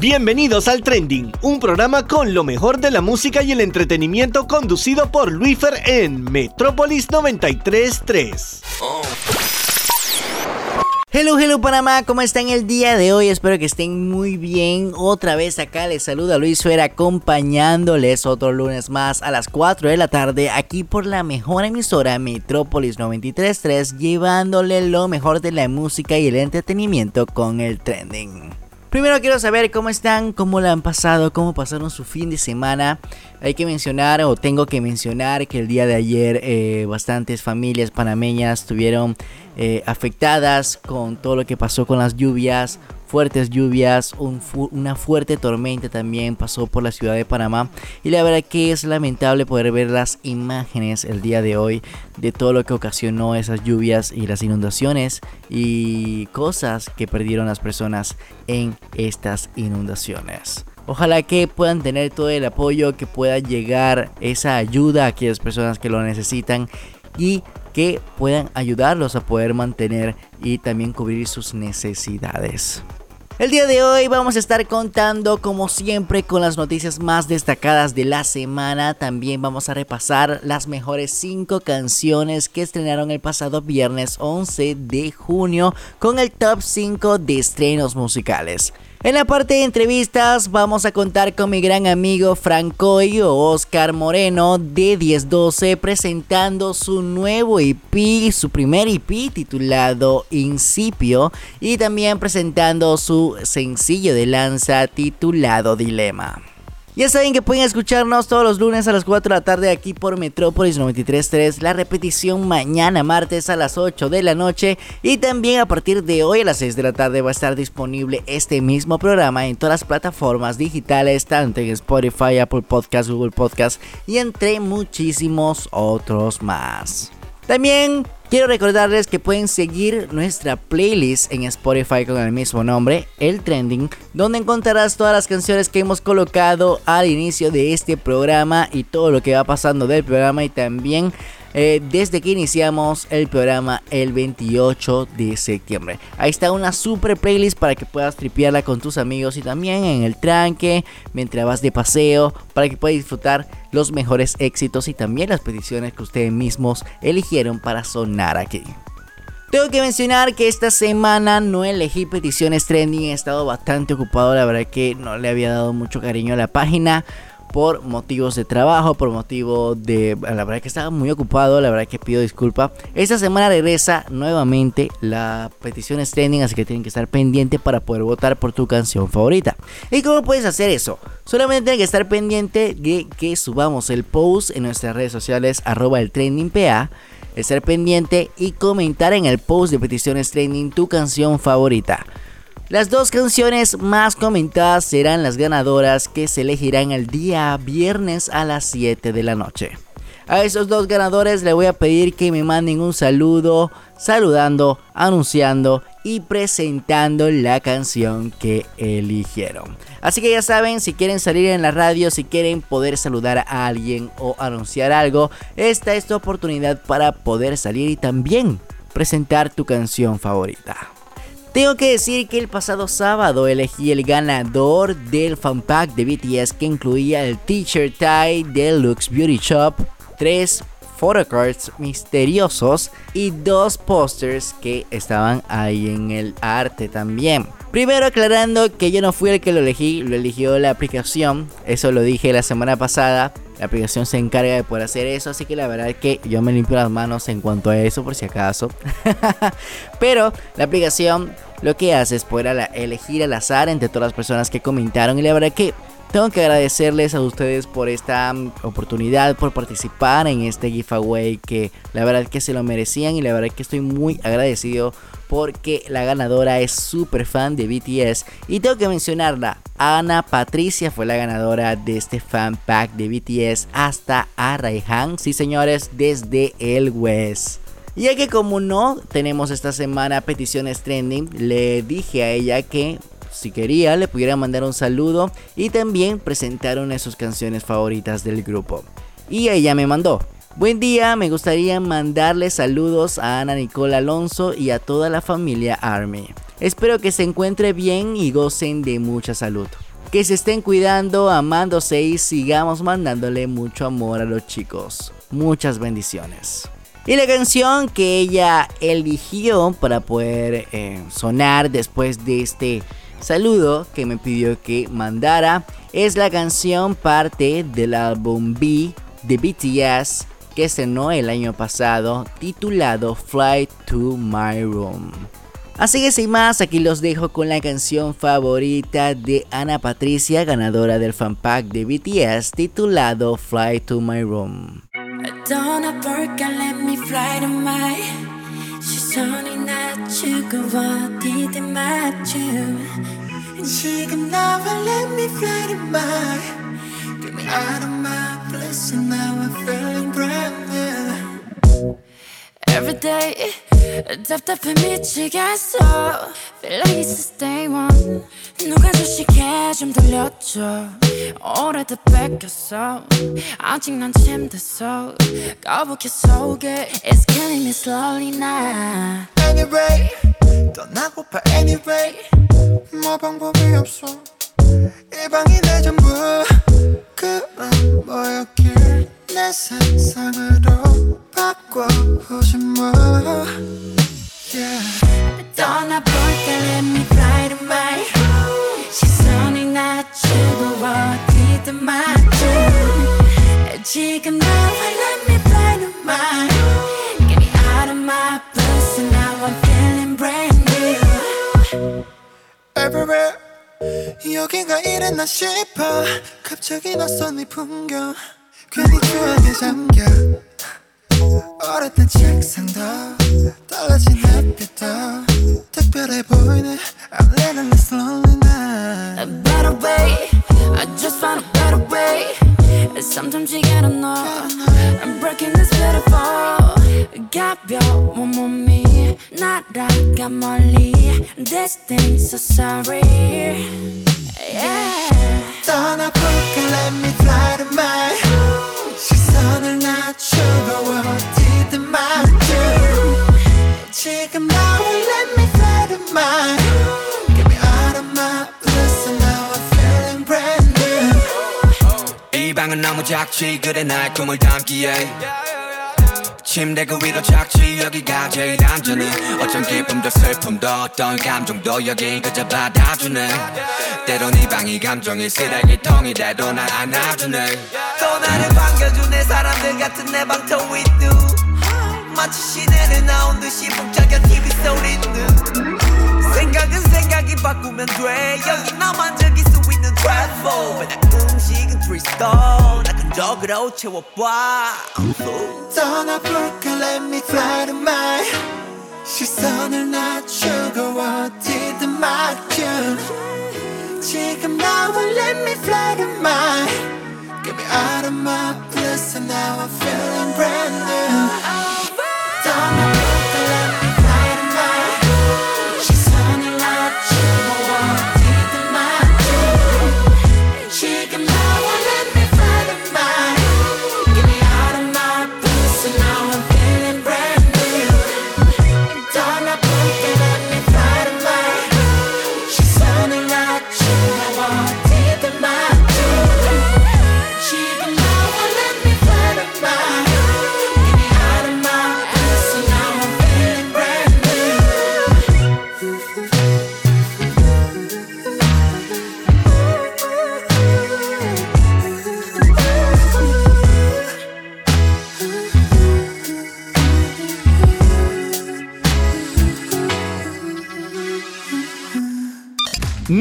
Bienvenidos al Trending, un programa con lo mejor de la música y el entretenimiento conducido por Luifer en Metrópolis 933. Hello, hello Panamá, ¿cómo están el día de hoy? Espero que estén muy bien. Otra vez acá les saluda Luis Fer acompañándoles otro lunes más a las 4 de la tarde aquí por la mejor emisora Metrópolis 933 llevándole lo mejor de la música y el entretenimiento con el trending. Primero quiero saber cómo están, cómo la han pasado, cómo pasaron su fin de semana. Hay que mencionar o tengo que mencionar que el día de ayer eh, bastantes familias panameñas estuvieron eh, afectadas con todo lo que pasó con las lluvias fuertes lluvias, una fuerte tormenta también pasó por la ciudad de Panamá y la verdad que es lamentable poder ver las imágenes el día de hoy de todo lo que ocasionó esas lluvias y las inundaciones y cosas que perdieron las personas en estas inundaciones. Ojalá que puedan tener todo el apoyo, que pueda llegar esa ayuda a aquellas personas que lo necesitan y que puedan ayudarlos a poder mantener y también cubrir sus necesidades. El día de hoy vamos a estar contando como siempre con las noticias más destacadas de la semana. También vamos a repasar las mejores 5 canciones que estrenaron el pasado viernes 11 de junio con el top 5 de estrenos musicales. En la parte de entrevistas vamos a contar con mi gran amigo Francoy o Oscar Moreno de 1012 presentando su nuevo EP, su primer EP titulado Incipio y también presentando su sencillo de lanza titulado Dilema. Ya saben que pueden escucharnos todos los lunes a las 4 de la tarde aquí por Metrópolis 93.3, la repetición mañana martes a las 8 de la noche y también a partir de hoy a las 6 de la tarde va a estar disponible este mismo programa en todas las plataformas digitales, tanto en Spotify, Apple Podcast, Google Podcast y entre muchísimos otros más. También quiero recordarles que pueden seguir nuestra playlist en Spotify con el mismo nombre, El Trending, donde encontrarás todas las canciones que hemos colocado al inicio de este programa y todo lo que va pasando del programa y también eh, desde que iniciamos el programa el 28 de septiembre. Ahí está una super playlist para que puedas tripearla con tus amigos y también en el tranque, mientras vas de paseo, para que puedas disfrutar los mejores éxitos y también las peticiones que ustedes mismos eligieron para sonar aquí. Tengo que mencionar que esta semana no elegí peticiones trending, he estado bastante ocupado, la verdad que no le había dado mucho cariño a la página por motivos de trabajo, por motivo de... La verdad que estaba muy ocupado, la verdad que pido disculpa. Esta semana regresa nuevamente la petición trending, así que tienen que estar pendiente para poder votar por tu canción favorita. ¿Y cómo puedes hacer eso? Solamente tienen que estar pendiente de que subamos el post en nuestras redes sociales arroba el estar pendiente y comentar en el post de peticiones trending tu canción favorita. Las dos canciones más comentadas serán las ganadoras que se elegirán el día viernes a las 7 de la noche. A esos dos ganadores le voy a pedir que me manden un saludo, saludando, anunciando y presentando la canción que eligieron. Así que ya saben, si quieren salir en la radio, si quieren poder saludar a alguien o anunciar algo, esta es tu oportunidad para poder salir y también presentar tu canción favorita. Tengo que decir que el pasado sábado elegí el ganador del fan pack de BTS que incluía el Teacher Tie Deluxe Beauty Shop, tres photocards misteriosos y dos posters que estaban ahí en el arte también. Primero aclarando que yo no fui el que lo elegí, lo eligió la aplicación, eso lo dije la semana pasada, la aplicación se encarga de poder hacer eso, así que la verdad es que yo me limpio las manos en cuanto a eso por si acaso. Pero la aplicación lo que hace es poder elegir al azar entre todas las personas que comentaron y la verdad que tengo que agradecerles a ustedes por esta mm, oportunidad, por participar en este giveaway que la verdad que se lo merecían y la verdad que estoy muy agradecido porque la ganadora es súper fan de BTS y tengo que mencionarla. Ana Patricia fue la ganadora de este fan pack de BTS hasta a Raihan, sí señores, desde el West. Ya que como no tenemos esta semana peticiones trending, le dije a ella que si quería le pudiera mandar un saludo y también presentar una de sus canciones favoritas del grupo. Y ella me mandó. Buen día, me gustaría mandarle saludos a Ana Nicole Alonso y a toda la familia Army. Espero que se encuentre bien y gocen de mucha salud. que se estén cuidando, amándose y sigamos mandándole mucho amor a los chicos. Muchas bendiciones. Y la canción que ella eligió para poder eh, sonar después de este saludo que me pidió que mandara es la canción parte del álbum B de BTS que estrenó el año pasado titulado Fly to My Room. Así que sin más, aquí los dejo con la canción favorita de Ana Patricia, ganadora del fan pack de BTS titulado Fly to My Room. out of my bliss and now I'm feeling brand new Every day 답답해 미치겠어 Feel like it's the day one 누가 주식해 좀 들려줘 오래돼 뺏겼어 아직 난 침대서 거북해 속에 It's killing me slowly now Anyway 떠나고파 anyway 뭐 방법이 없어 이 방이 내 전부 그런 뭐였길 내 세상으로 바꿔보지 뭐 yeah. 떠나볼까 let me fly to my 시선이 낮추고 어디든 맞춰 지금 나와 let me fly to my Get me out of my blues and now I'm feeling brand new Everywhere 여기가 이랬나 싶어 갑자기 낯선 이 풍경 괜히 추억에 잠겨 어렸던 책상도 달라진 햇빛도 특별해 보이네 I'm living this lonely night A better way I just found a better way Sometimes you gotta know I'm breaking this beautiful 가벼운 몸이 날아가 멀리 This thing's so sorry yeah. 떠나볼까 let me fly to my 시선을 낮추고 방은 너무 작지. 그래 날 꿈을 담기에. 침대 그 위로 착지. 여기가 제일 안전해 어쩜 기쁨도 슬픔도 어떤 감정도 여긴 그저 받아주네. 때론 이 방이 감정의 쓰레기통이 돼도 날 안아주네. 또 나를 반겨주네 사람들 같은 내 방터 위두. 마치 시내를 나온 듯이 북적여 TV 소리는 생각은 생각이 바꾸면 돼. 여기 나만 즐길 수 있는 트래플 나 음식은 트리스톤 나 근적으로 채워봐 떠나볼까 let me fly to my 시선을 낮추고 어디든 맡겨 지금 나와 let me fly to my Get me out of my bliss and now I'm feeling brand new 떠나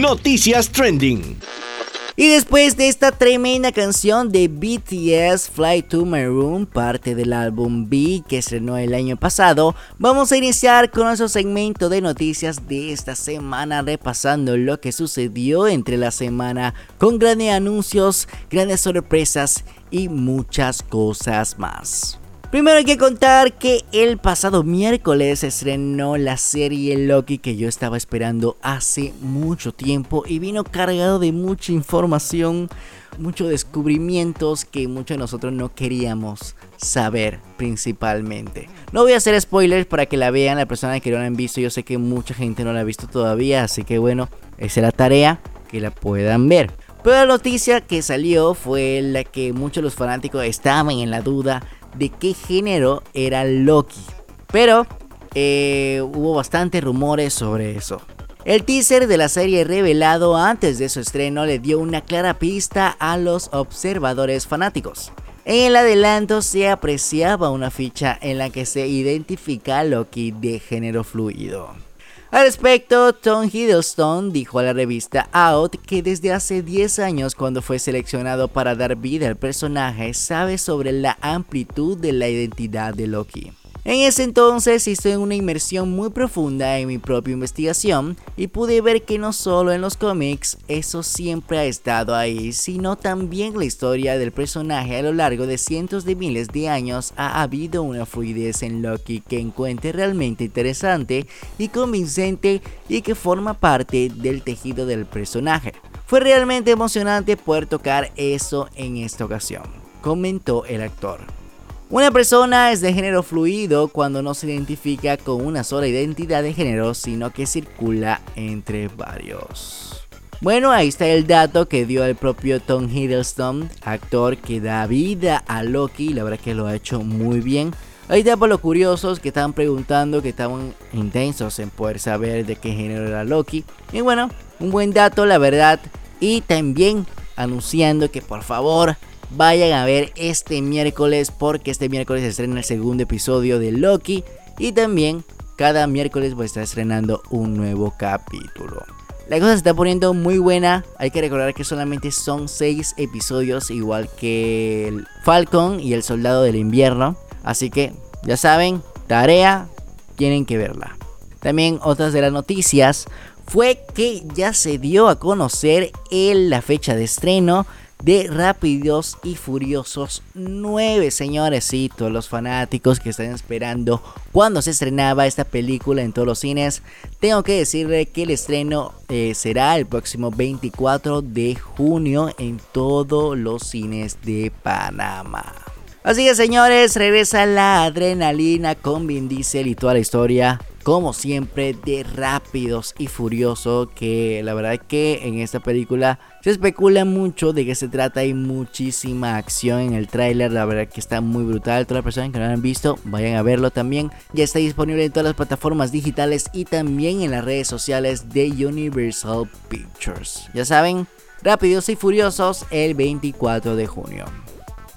Noticias Trending. Y después de esta tremenda canción de BTS Fly to My Room, parte del álbum B que estrenó el año pasado, vamos a iniciar con nuestro segmento de noticias de esta semana, repasando lo que sucedió entre la semana con grandes anuncios, grandes sorpresas y muchas cosas más. Primero hay que contar que el pasado miércoles estrenó la serie Loki que yo estaba esperando hace mucho tiempo y vino cargado de mucha información, muchos descubrimientos que muchos de nosotros no queríamos saber principalmente. No voy a hacer spoilers para que la vean, la persona que no la han visto, yo sé que mucha gente no la ha visto todavía, así que bueno, esa es la tarea. que la puedan ver. Pero la noticia que salió fue la que muchos de los fanáticos estaban en la duda de qué género era Loki. Pero eh, hubo bastantes rumores sobre eso. El teaser de la serie revelado antes de su estreno le dio una clara pista a los observadores fanáticos. En el adelanto se apreciaba una ficha en la que se identifica a Loki de género fluido. Al respecto, Tom Hiddleston dijo a la revista Out que desde hace 10 años cuando fue seleccionado para dar vida al personaje sabe sobre la amplitud de la identidad de Loki. En ese entonces hice una inmersión muy profunda en mi propia investigación y pude ver que no solo en los cómics eso siempre ha estado ahí, sino también la historia del personaje a lo largo de cientos de miles de años ha habido una fluidez en Loki que encuentre realmente interesante y convincente y que forma parte del tejido del personaje. Fue realmente emocionante poder tocar eso en esta ocasión, comentó el actor. Una persona es de género fluido cuando no se identifica con una sola identidad de género, sino que circula entre varios. Bueno, ahí está el dato que dio el propio Tom Hiddleston, actor que da vida a Loki, la verdad que lo ha hecho muy bien. Ahí está por los curiosos que estaban preguntando, que estaban intensos en poder saber de qué género era Loki. Y bueno, un buen dato, la verdad. Y también anunciando que por favor vayan a ver este miércoles porque este miércoles se estrena el segundo episodio de Loki y también cada miércoles voy a estar estrenando un nuevo capítulo. La cosa se está poniendo muy buena, hay que recordar que solamente son 6 episodios igual que el Falcon y el Soldado del Invierno, así que ya saben, tarea, tienen que verla. También otras de las noticias fue que ya se dio a conocer la fecha de estreno de Rápidos y Furiosos 9, señores. Y todos los fanáticos que están esperando cuando se estrenaba esta película en todos los cines. Tengo que decirle que el estreno eh, será el próximo 24 de junio en todos los cines de Panamá. Así que señores, regresa la adrenalina con Vin Diesel y toda la historia como siempre, de rápidos y furioso. Que la verdad que en esta película se especula mucho de qué se trata. Hay muchísima acción en el tráiler. La verdad que está muy brutal. Todas las personas que no lo han visto, vayan a verlo también. Ya está disponible en todas las plataformas digitales y también en las redes sociales de Universal Pictures. Ya saben, rápidos y furiosos el 24 de junio.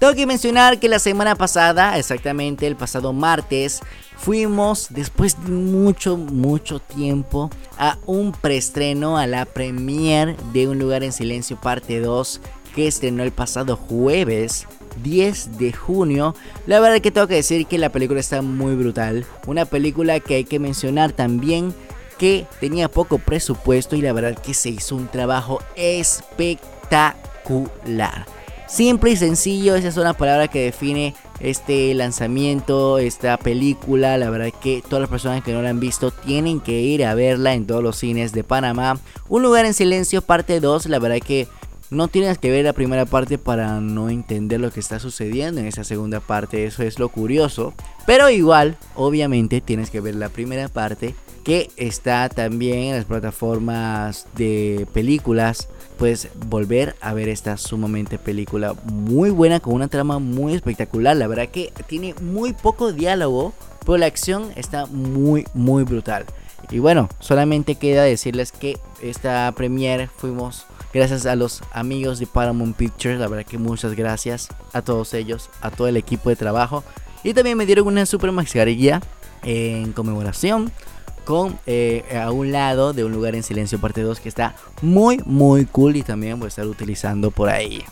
Tengo que mencionar que la semana pasada, exactamente el pasado martes, fuimos después de mucho, mucho tiempo a un preestreno, a la premiere de Un lugar en silencio parte 2 que estrenó el pasado jueves 10 de junio. La verdad que tengo que decir que la película está muy brutal. Una película que hay que mencionar también que tenía poco presupuesto y la verdad que se hizo un trabajo espectacular. Simple y sencillo, esa es una palabra que define este lanzamiento, esta película. La verdad que todas las personas que no la han visto tienen que ir a verla en todos los cines de Panamá. Un lugar en silencio, parte 2. La verdad que no tienes que ver la primera parte para no entender lo que está sucediendo en esa segunda parte. Eso es lo curioso. Pero igual, obviamente, tienes que ver la primera parte que está también en las plataformas de películas. Puedes volver a ver esta sumamente película muy buena con una trama muy espectacular. La verdad que tiene muy poco diálogo, pero la acción está muy muy brutal. Y bueno, solamente queda decirles que esta premiere fuimos gracias a los amigos de Paramount Pictures. La verdad que muchas gracias a todos ellos, a todo el equipo de trabajo. Y también me dieron una super mascarilla en conmemoración con eh, a un lado de un lugar en silencio parte 2 que está muy muy cool y también voy a estar utilizando por ahí.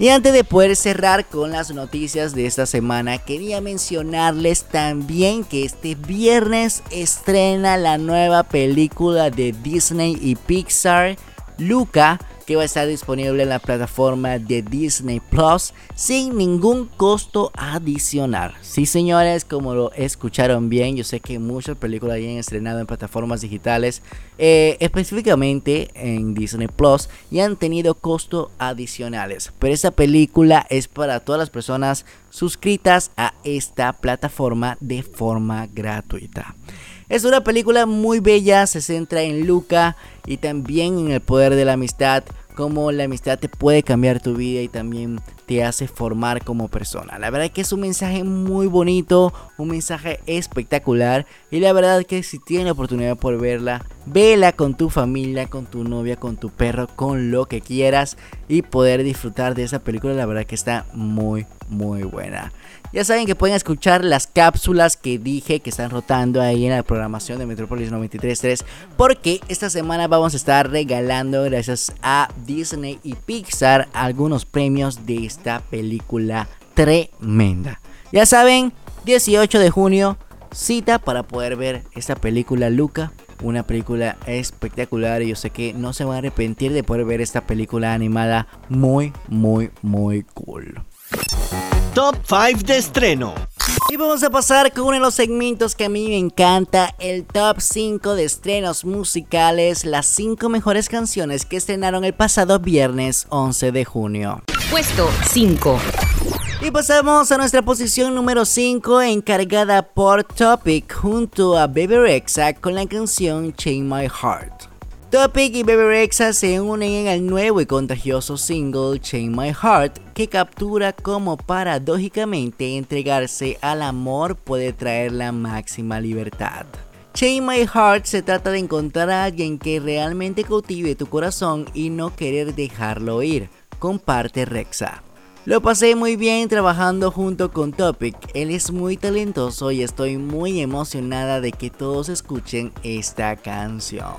Y antes de poder cerrar con las noticias de esta semana, quería mencionarles también que este viernes estrena la nueva película de Disney y Pixar, Luca, que va a estar disponible en la plataforma de Disney Plus sin ningún costo adicional. Sí, señores, como lo escucharon bien, yo sé que muchas películas ya han estrenado en plataformas digitales, eh, específicamente en Disney Plus, y han tenido costos adicionales. Pero esta película es para todas las personas suscritas a esta plataforma de forma gratuita. Es una película muy bella, se centra en Luca y también en el poder de la amistad, cómo la amistad te puede cambiar tu vida y también te hace formar como persona. La verdad que es un mensaje muy bonito, un mensaje espectacular y la verdad que si tienes la oportunidad por verla, vela con tu familia, con tu novia, con tu perro, con lo que quieras y poder disfrutar de esa película, la verdad que está muy muy buena. Ya saben que pueden escuchar las cápsulas que dije que están rotando ahí en la programación de Metropolis 93.3 porque esta semana vamos a estar regalando gracias a Disney y Pixar algunos premios de esta película tremenda. Ya saben, 18 de junio, cita para poder ver esta película Luca. Una película espectacular y yo sé que no se van a arrepentir de poder ver esta película animada muy, muy, muy cool. Top 5 de estreno. Y vamos a pasar con uno de los segmentos que a mí me encanta, el top 5 de estrenos musicales, las 5 mejores canciones que estrenaron el pasado viernes 11 de junio. Puesto 5. Y pasamos a nuestra posición número 5 encargada por Topic junto a Baby Rexa con la canción Chain My Heart. Topic y Baby Rexa se unen en el nuevo y contagioso single Chain My Heart que captura cómo paradójicamente entregarse al amor puede traer la máxima libertad. Chain My Heart se trata de encontrar a alguien que realmente cultive tu corazón y no querer dejarlo ir, comparte Rexa. Lo pasé muy bien trabajando junto con Topic, él es muy talentoso y estoy muy emocionada de que todos escuchen esta canción.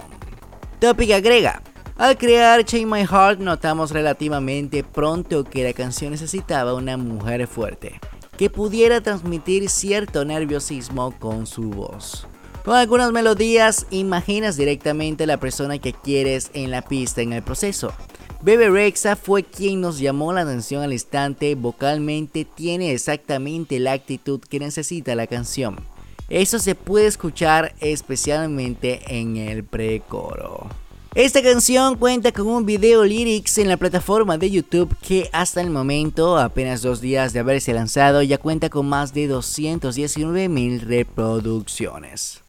Topic agrega, al crear Chain My Heart notamos relativamente pronto que la canción necesitaba una mujer fuerte, que pudiera transmitir cierto nerviosismo con su voz. Con algunas melodías imaginas directamente la persona que quieres en la pista en el proceso. Bebe Rexa fue quien nos llamó la atención al instante, vocalmente tiene exactamente la actitud que necesita la canción. Eso se puede escuchar especialmente en el precoro. Esta canción cuenta con un video lyrics en la plataforma de YouTube que hasta el momento, apenas dos días de haberse lanzado, ya cuenta con más de 219 mil reproducciones.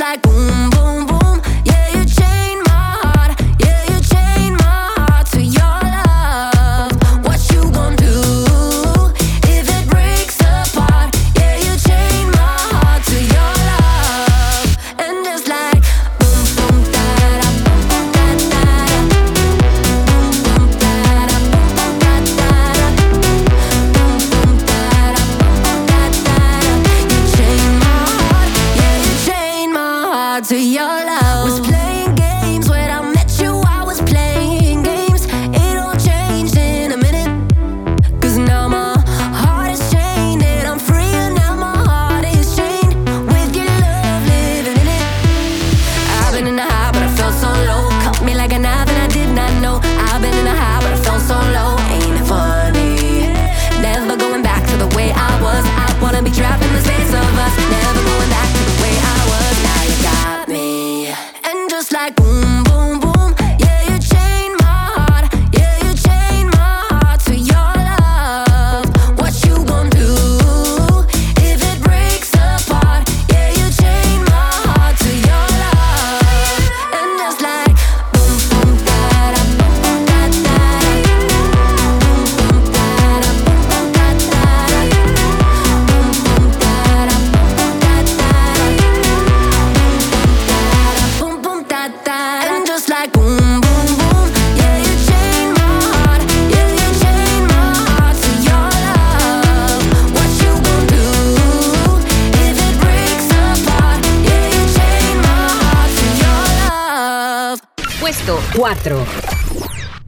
like boom.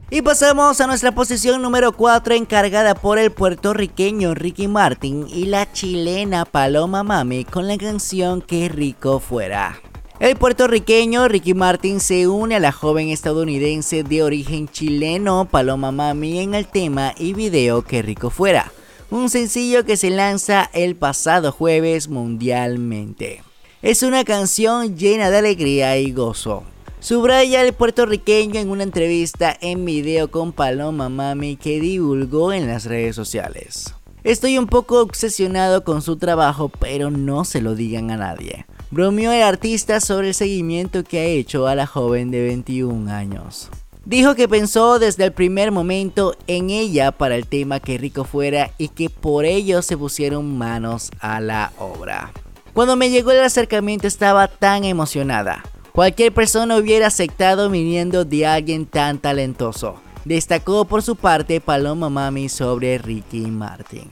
Y pasamos a nuestra posición número 4 encargada por el puertorriqueño Ricky Martin y la chilena Paloma Mami con la canción Qué rico fuera. El puertorriqueño Ricky Martin se une a la joven estadounidense de origen chileno Paloma Mami en el tema y video Qué rico fuera, un sencillo que se lanza el pasado jueves mundialmente. Es una canción llena de alegría y gozo, Subraya el puertorriqueño en una entrevista en video con Paloma Mami que divulgó en las redes sociales. Estoy un poco obsesionado con su trabajo, pero no se lo digan a nadie. Bromeó el artista sobre el seguimiento que ha hecho a la joven de 21 años. Dijo que pensó desde el primer momento en ella para el tema que rico fuera y que por ello se pusieron manos a la obra. Cuando me llegó el acercamiento estaba tan emocionada. Cualquier persona hubiera aceptado viniendo de alguien tan talentoso. Destacó por su parte Paloma Mami sobre Ricky Martin.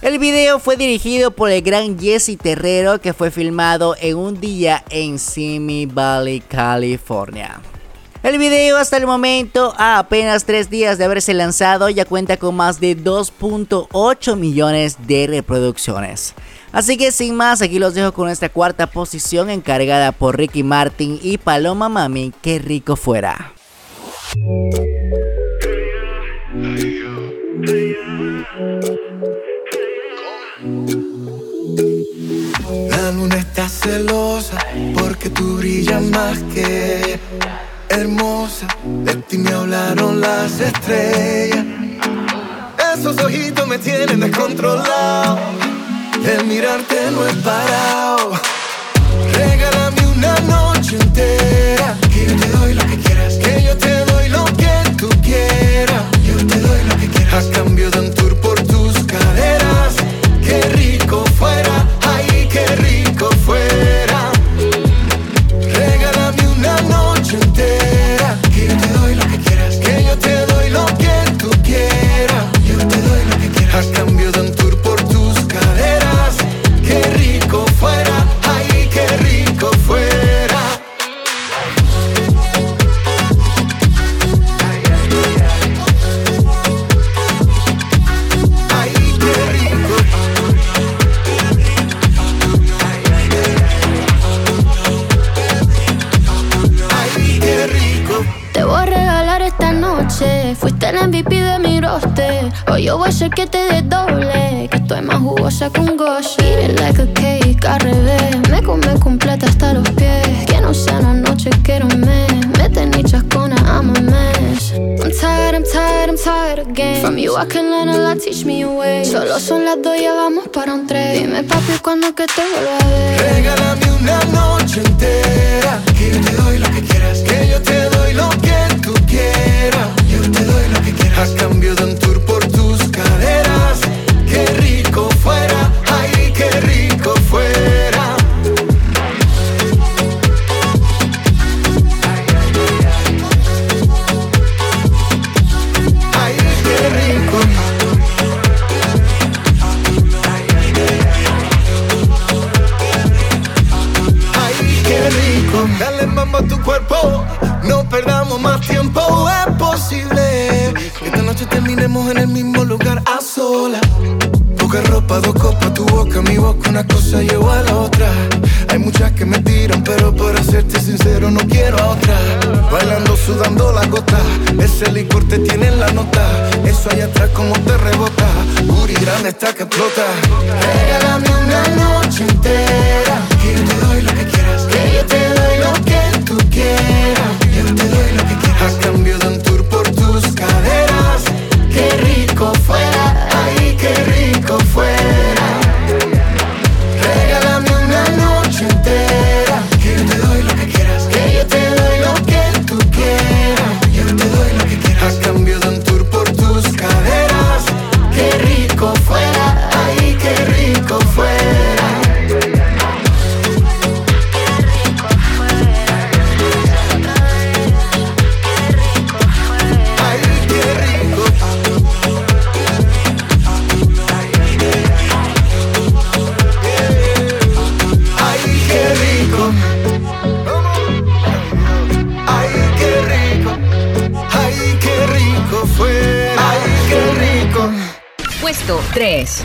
El video fue dirigido por el gran Jesse Terrero que fue filmado en un día en Simi Valley, California. El video hasta el momento, a apenas 3 días de haberse lanzado, ya cuenta con más de 2.8 millones de reproducciones. Así que sin más, aquí los dejo con esta cuarta posición encargada por Ricky Martin y Paloma Mami, que rico fuera. La luna está celosa porque tú brillas más que hermosa. De ti me hablaron las estrellas. Esos ojitos me tienen descontrolado. El mirarte no es parado. Regálame una noche entera. Que yo te doy lo que quieras. Que yo te doy lo que tú quieras. Yo te doy lo que quieras. A cambio de un tour por tus Fuiste el MVP de mi roster. Hoy yo voy a hacer que te desdoble. Que estoy más jugosa que un gosh. Eat it like a cake al revés. Me come completa hasta los pies. Que no sea una noche, quiero un mes. Mete ni chascona, I'm a mess. I'm tired, I'm tired, I'm tired again. From you I can learn a lot, teach me a way. Solo son las dos, ya vamos para un tres. Dime papi, cuando que te vuelva a ver. Regálame una noche entera. Que yo te doy lo. Que está que explota. Regálame 3.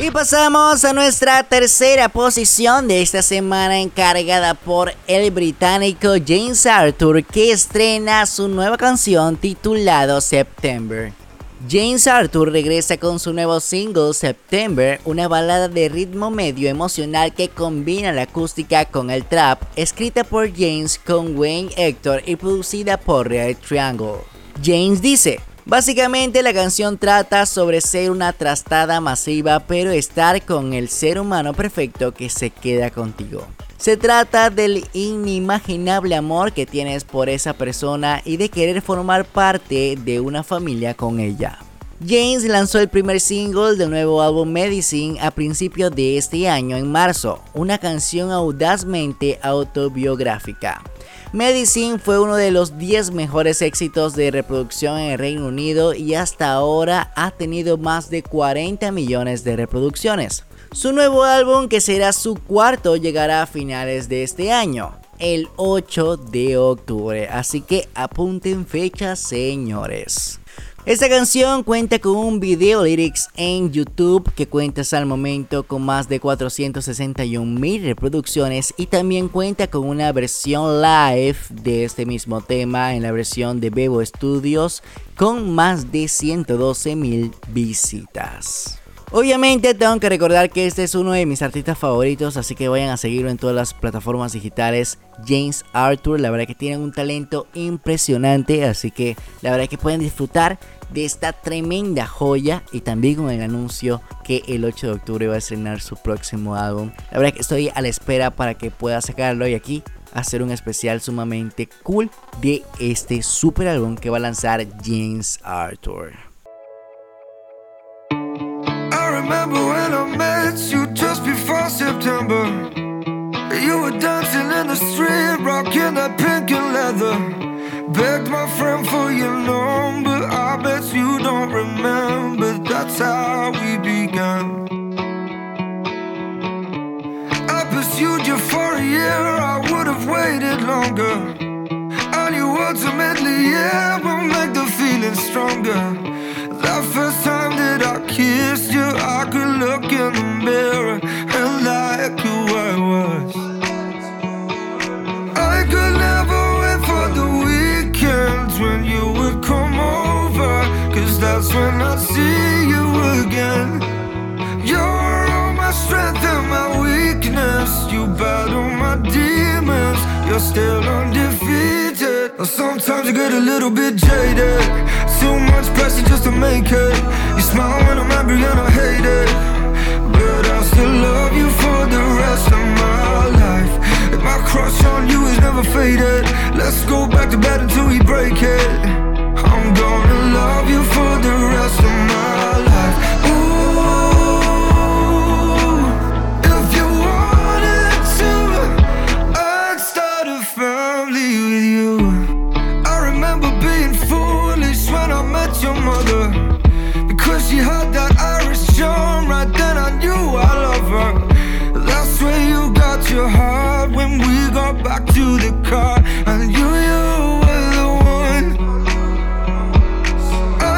Y pasamos a nuestra tercera posición de esta semana encargada por el británico James Arthur que estrena su nueva canción titulado September. James Arthur regresa con su nuevo single September, una balada de ritmo medio emocional que combina la acústica con el trap, escrita por James con Wayne Hector y producida por Real Triangle. James dice, Básicamente la canción trata sobre ser una trastada masiva pero estar con el ser humano perfecto que se queda contigo. Se trata del inimaginable amor que tienes por esa persona y de querer formar parte de una familia con ella. James lanzó el primer single del nuevo álbum Medicine a principios de este año en marzo, una canción audazmente autobiográfica. Medicine fue uno de los 10 mejores éxitos de reproducción en el Reino Unido y hasta ahora ha tenido más de 40 millones de reproducciones. Su nuevo álbum, que será su cuarto, llegará a finales de este año, el 8 de octubre. Así que apunten fechas, señores. Esta canción cuenta con un video lyrics en YouTube que cuenta hasta el momento con más de 461 mil reproducciones y también cuenta con una versión live de este mismo tema en la versión de Bebo Studios con más de 112 mil visitas. Obviamente tengo que recordar que este es uno de mis artistas favoritos, así que vayan a seguirlo en todas las plataformas digitales. James Arthur, la verdad que tienen un talento impresionante, así que la verdad que pueden disfrutar de esta tremenda joya y también con el anuncio que el 8 de octubre va a estrenar su próximo álbum. La verdad que estoy a la espera para que pueda sacarlo y aquí hacer un especial sumamente cool de este super álbum que va a lanzar James Arthur. Remember when I met you just before September. You were dancing in the street, rocking that pink and leather. Begged my friend for your number. I bet you don't remember. That's how we began. I pursued you for a year. I would have waited longer. And you ultimately, yeah, will make the feeling stronger. In the mirror and like who I was. I could never wait for the weekends when you would come over, cause that's when I'd see you again. You're all my strength and my weakness. You battle my demons, you're still undefeated. Sometimes you get a little bit jaded. Too much pressure just to make it. You smile when I'm angry and I hate it. For the rest of my life. If my crush on you is never faded, let's go back to bed until we break it. I'm gonna love you for the rest of my life. Ooh, if you wanted to, I'd start a family with you. I remember being foolish when I met your mother. Because she had that your heart when we got back to the car. And you, you were the one.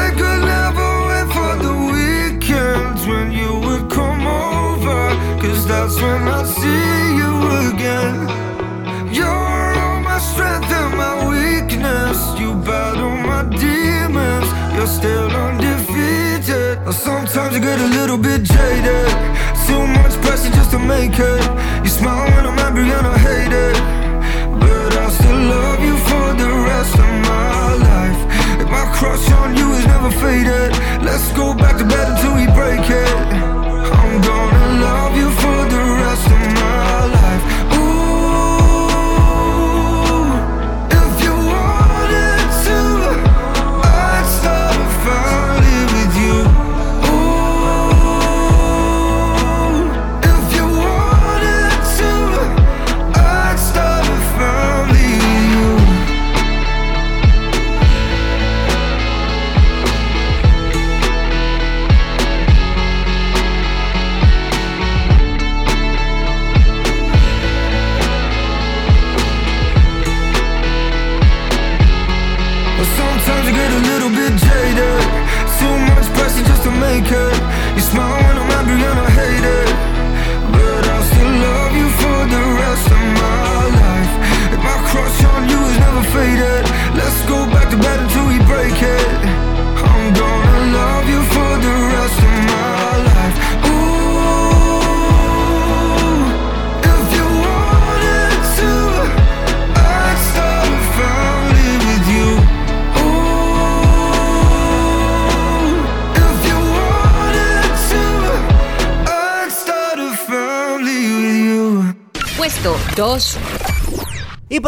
I could never wait for the weekends when you would come over. Cause that's when I'd see you again. You're all my strength and my weakness. You battle my demons. You're still undefeated. Sometimes you get a little bit jaded. Too much pressure just to make it. You smile when I'm angry and I hate it. But I still love you for the rest of my life. If my crush on you is never faded, let's go back to bed until we break it. I'm gonna love you for the rest of my life.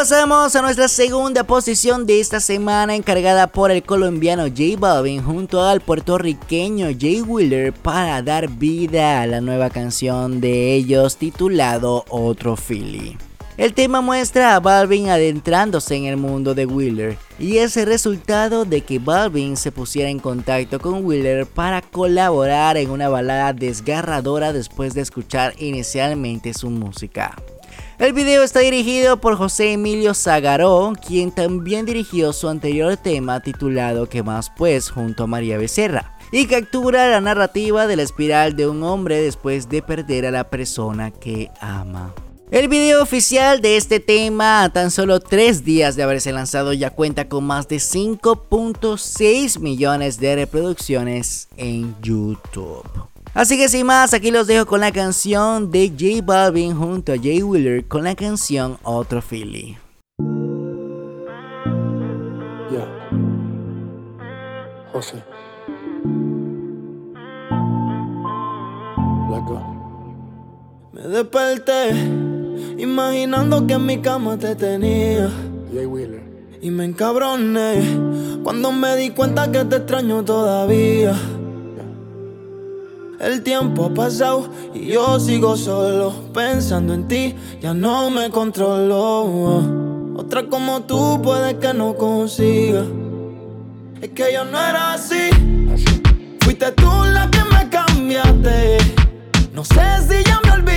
Pasamos a nuestra segunda posición de esta semana encargada por el colombiano J Balvin junto al puertorriqueño Jay Wheeler para dar vida a la nueva canción de ellos titulado Otro Philly. El tema muestra a Balvin adentrándose en el mundo de Wheeler y es el resultado de que Balvin se pusiera en contacto con Wheeler para colaborar en una balada desgarradora después de escuchar inicialmente su música. El video está dirigido por José Emilio Zagaró, quien también dirigió su anterior tema titulado Que más pues junto a María Becerra, y captura la narrativa de la espiral de un hombre después de perder a la persona que ama. El video oficial de este tema, a tan solo 3 días de haberse lanzado, ya cuenta con más de 5.6 millones de reproducciones en YouTube. Así que sin más, aquí los dejo con la canción de J Balvin junto a Jay Wheeler con la canción Otro Philly. Ya. José. Me desperté imaginando que en mi cama te tenía. Jay Wheeler. Y me encabroné cuando me di cuenta que te extraño todavía. El tiempo ha pasado y yo sigo solo pensando en ti, ya no me controlo. Otra como tú puede que no consiga. Es que yo no era así. Fuiste tú la que me cambiaste. No sé si ya me olvidaste.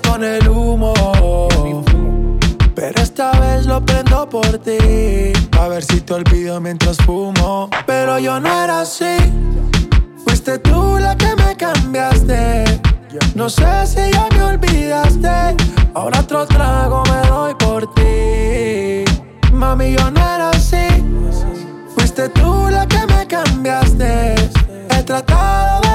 con el humo. Pero esta vez lo prendo por ti. A ver si te olvido mientras fumo. Pero yo no era así. Fuiste tú la que me cambiaste. No sé si ya me olvidaste. Ahora otro trago me doy por ti. Mami, yo no era así. Fuiste tú la que me cambiaste. He tratado de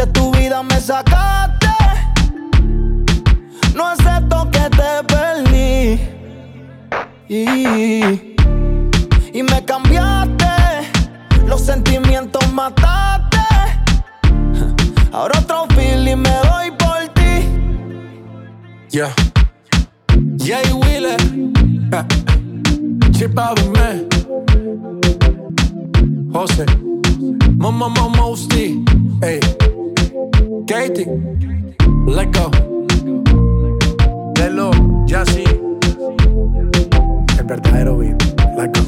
de tu vida me sacaste. No acepto que te perdí. Y, y me cambiaste, los sentimientos mataste. Ahora otro feeling me doy por ti. Yeah. Jay Wheeler. Chip. José. Mama, mama, Mosty. Hey. Katie. Let go. Lelo, Jassy. El verdadero beat. Let go.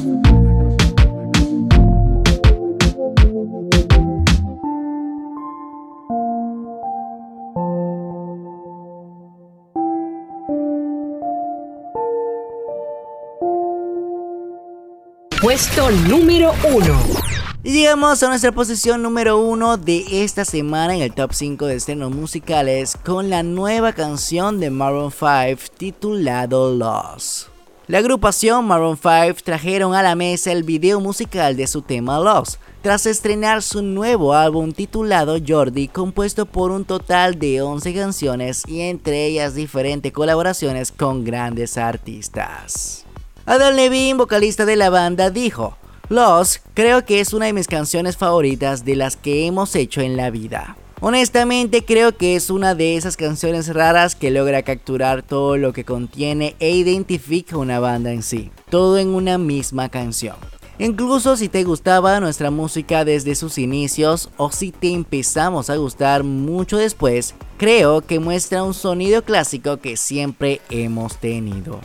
Puesto número 1. Y llegamos a nuestra posición número uno de esta semana en el top 5 de estrenos musicales con la nueva canción de Maroon 5 titulado Lost. La agrupación Maroon 5 trajeron a la mesa el video musical de su tema Lost, tras estrenar su nuevo álbum titulado Jordi, compuesto por un total de 11 canciones y entre ellas diferentes colaboraciones con grandes artistas. Adam Levine, vocalista de la banda, dijo, Lost creo que es una de mis canciones favoritas de las que hemos hecho en la vida. Honestamente creo que es una de esas canciones raras que logra capturar todo lo que contiene e identifica una banda en sí, todo en una misma canción. Incluso si te gustaba nuestra música desde sus inicios o si te empezamos a gustar mucho después, creo que muestra un sonido clásico que siempre hemos tenido.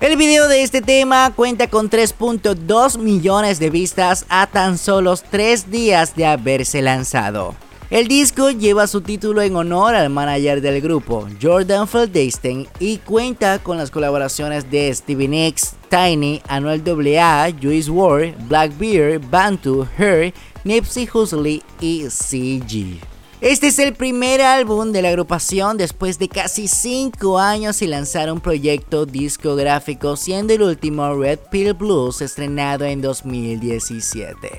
El video de este tema cuenta con 3.2 millones de vistas a tan solo 3 días de haberse lanzado. El disco lleva su título en honor al manager del grupo, Jordan Feldstein, y cuenta con las colaboraciones de Stevie Nicks, Tiny, Anuel AA, Juice WRLD, Blackbeard, Bantu, Her, Nipsey Hussle y CG. Este es el primer álbum de la agrupación después de casi 5 años y lanzar un proyecto discográfico, siendo el último Red Pill Blues estrenado en 2017.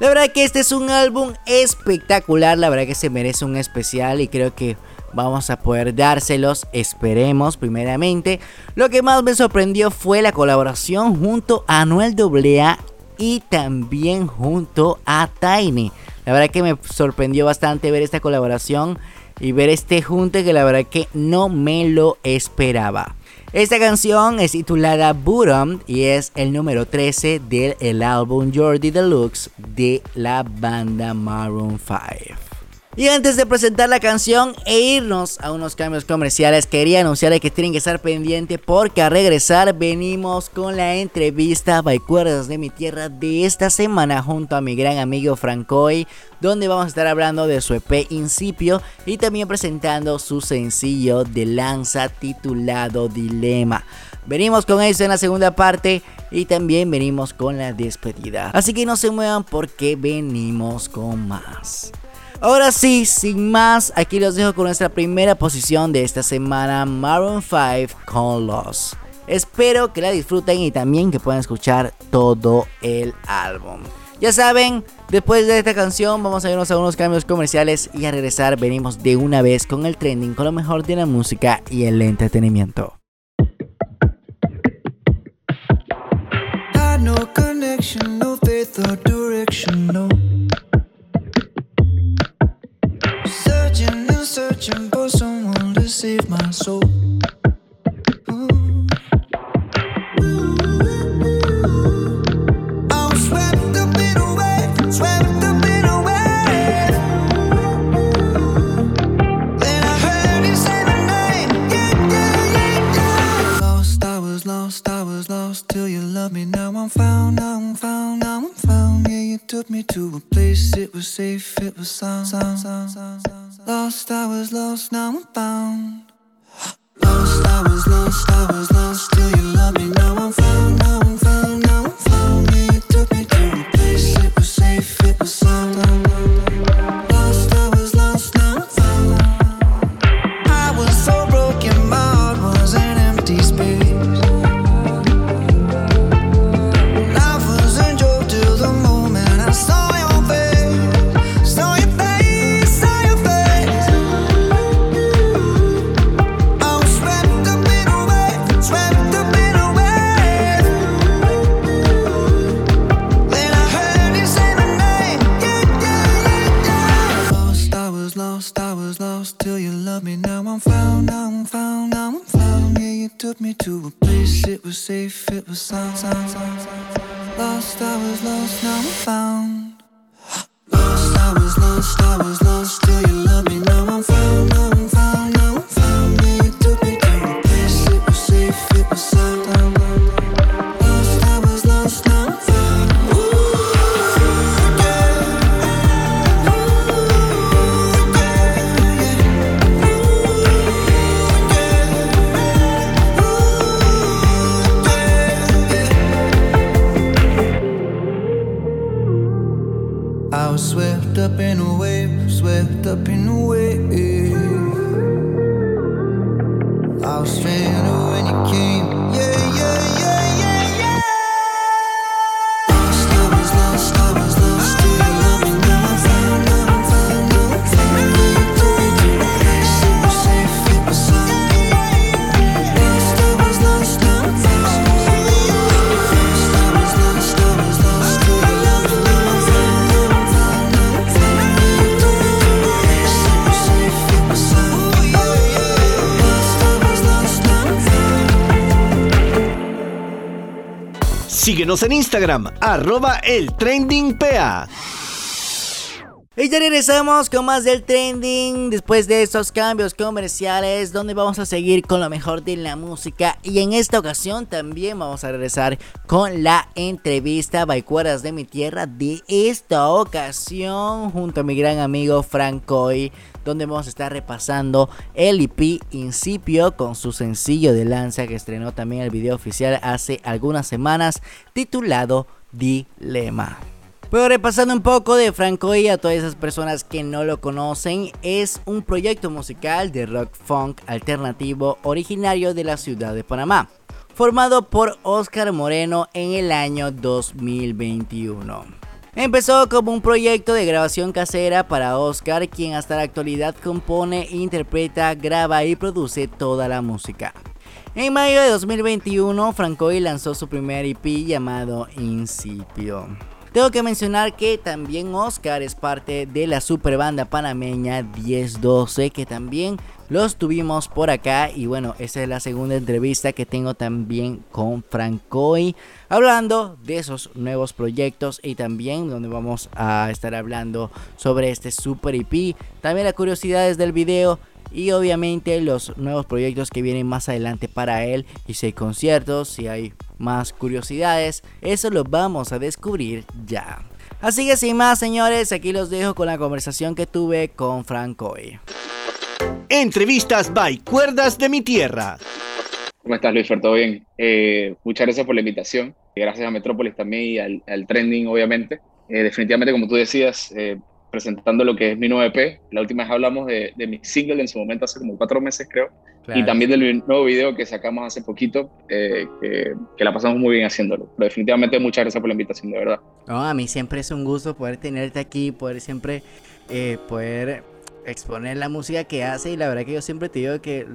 La verdad que este es un álbum espectacular, la verdad que se merece un especial y creo que vamos a poder dárselos, esperemos primeramente. Lo que más me sorprendió fue la colaboración junto a Anuel AA y también junto a Tiny. La verdad que me sorprendió bastante ver esta colaboración y ver este junte que la verdad que no me lo esperaba. Esta canción es titulada Bottom y es el número 13 del álbum Jordi Deluxe de la banda Maroon 5. Y antes de presentar la canción e irnos a unos cambios comerciales, quería anunciar que tienen que estar pendientes porque a regresar venimos con la entrevista by Cuerdas de mi Tierra de esta semana junto a mi gran amigo Francoy, donde vamos a estar hablando de su EP Incipio y también presentando su sencillo de lanza titulado Dilema. Venimos con eso en la segunda parte y también venimos con la despedida. Así que no se muevan porque venimos con más. Ahora sí, sin más, aquí los dejo con nuestra primera posición de esta semana, Maroon 5 con Lost. Espero que la disfruten y también que puedan escuchar todo el álbum. Ya saben, después de esta canción vamos a irnos a unos cambios comerciales y a regresar venimos de una vez con el trending, con lo mejor de la música y el entretenimiento. Till you love me. Now I'm found, now I'm found, now I'm found. Yeah, you took me to a place, it was safe, it was sound. sound, sound, sound, sound. Lost, I was lost, now I'm found. Lost, I was lost, I was lost till you love me. Now I'm found, now I'm found, now I'm found. You took me to a place, it was safe, it was sound. En Instagram, arroba el. Y ya regresamos con más del trending después de estos cambios comerciales donde vamos a seguir con lo mejor de la música y en esta ocasión también vamos a regresar con la entrevista Baicueras de mi tierra de esta ocasión junto a mi gran amigo Francoy donde vamos a estar repasando el EP Incipio con su sencillo de lanza que estrenó también el video oficial hace algunas semanas titulado Dilema. Pero repasando un poco de Franco y a todas esas personas que no lo conocen, es un proyecto musical de rock funk alternativo originario de la ciudad de Panamá, formado por Oscar Moreno en el año 2021. Empezó como un proyecto de grabación casera para Oscar, quien hasta la actualidad compone, interpreta, graba y produce toda la música. En mayo de 2021, Francoy lanzó su primer EP llamado Incipio. Tengo que mencionar que también Oscar es parte de la super banda panameña 1012 que también los tuvimos por acá. Y bueno, esta es la segunda entrevista que tengo también con Francoy hablando de esos nuevos proyectos y también donde vamos a estar hablando sobre este super EP, también las curiosidades del video y obviamente los nuevos proyectos que vienen más adelante para él y si hay conciertos, si hay más curiosidades, eso lo vamos a descubrir ya. Así que sin más señores, aquí los dejo con la conversación que tuve con Francoy. Entrevistas by Cuerdas de mi Tierra. ¿Cómo estás Luis? ¿Todo bien? Eh, muchas gracias por la invitación. Gracias a Metrópolis también y al, trending, obviamente. Eh, definitivamente, como tú decías, eh, presentando lo que es mi nuevo EP. La última vez hablamos de, de, mi single en su momento, hace como cuatro meses creo. Y también del nuevo video que sacamos hace poquito, eh, que, que, la pasamos muy bien haciéndolo. Pero definitivamente muchas gracias por la invitación, de verdad. No, a mí siempre es un gusto poder tenerte aquí, poder siempre eh, poder exponer la música que hace y la verdad que yo siempre te digo que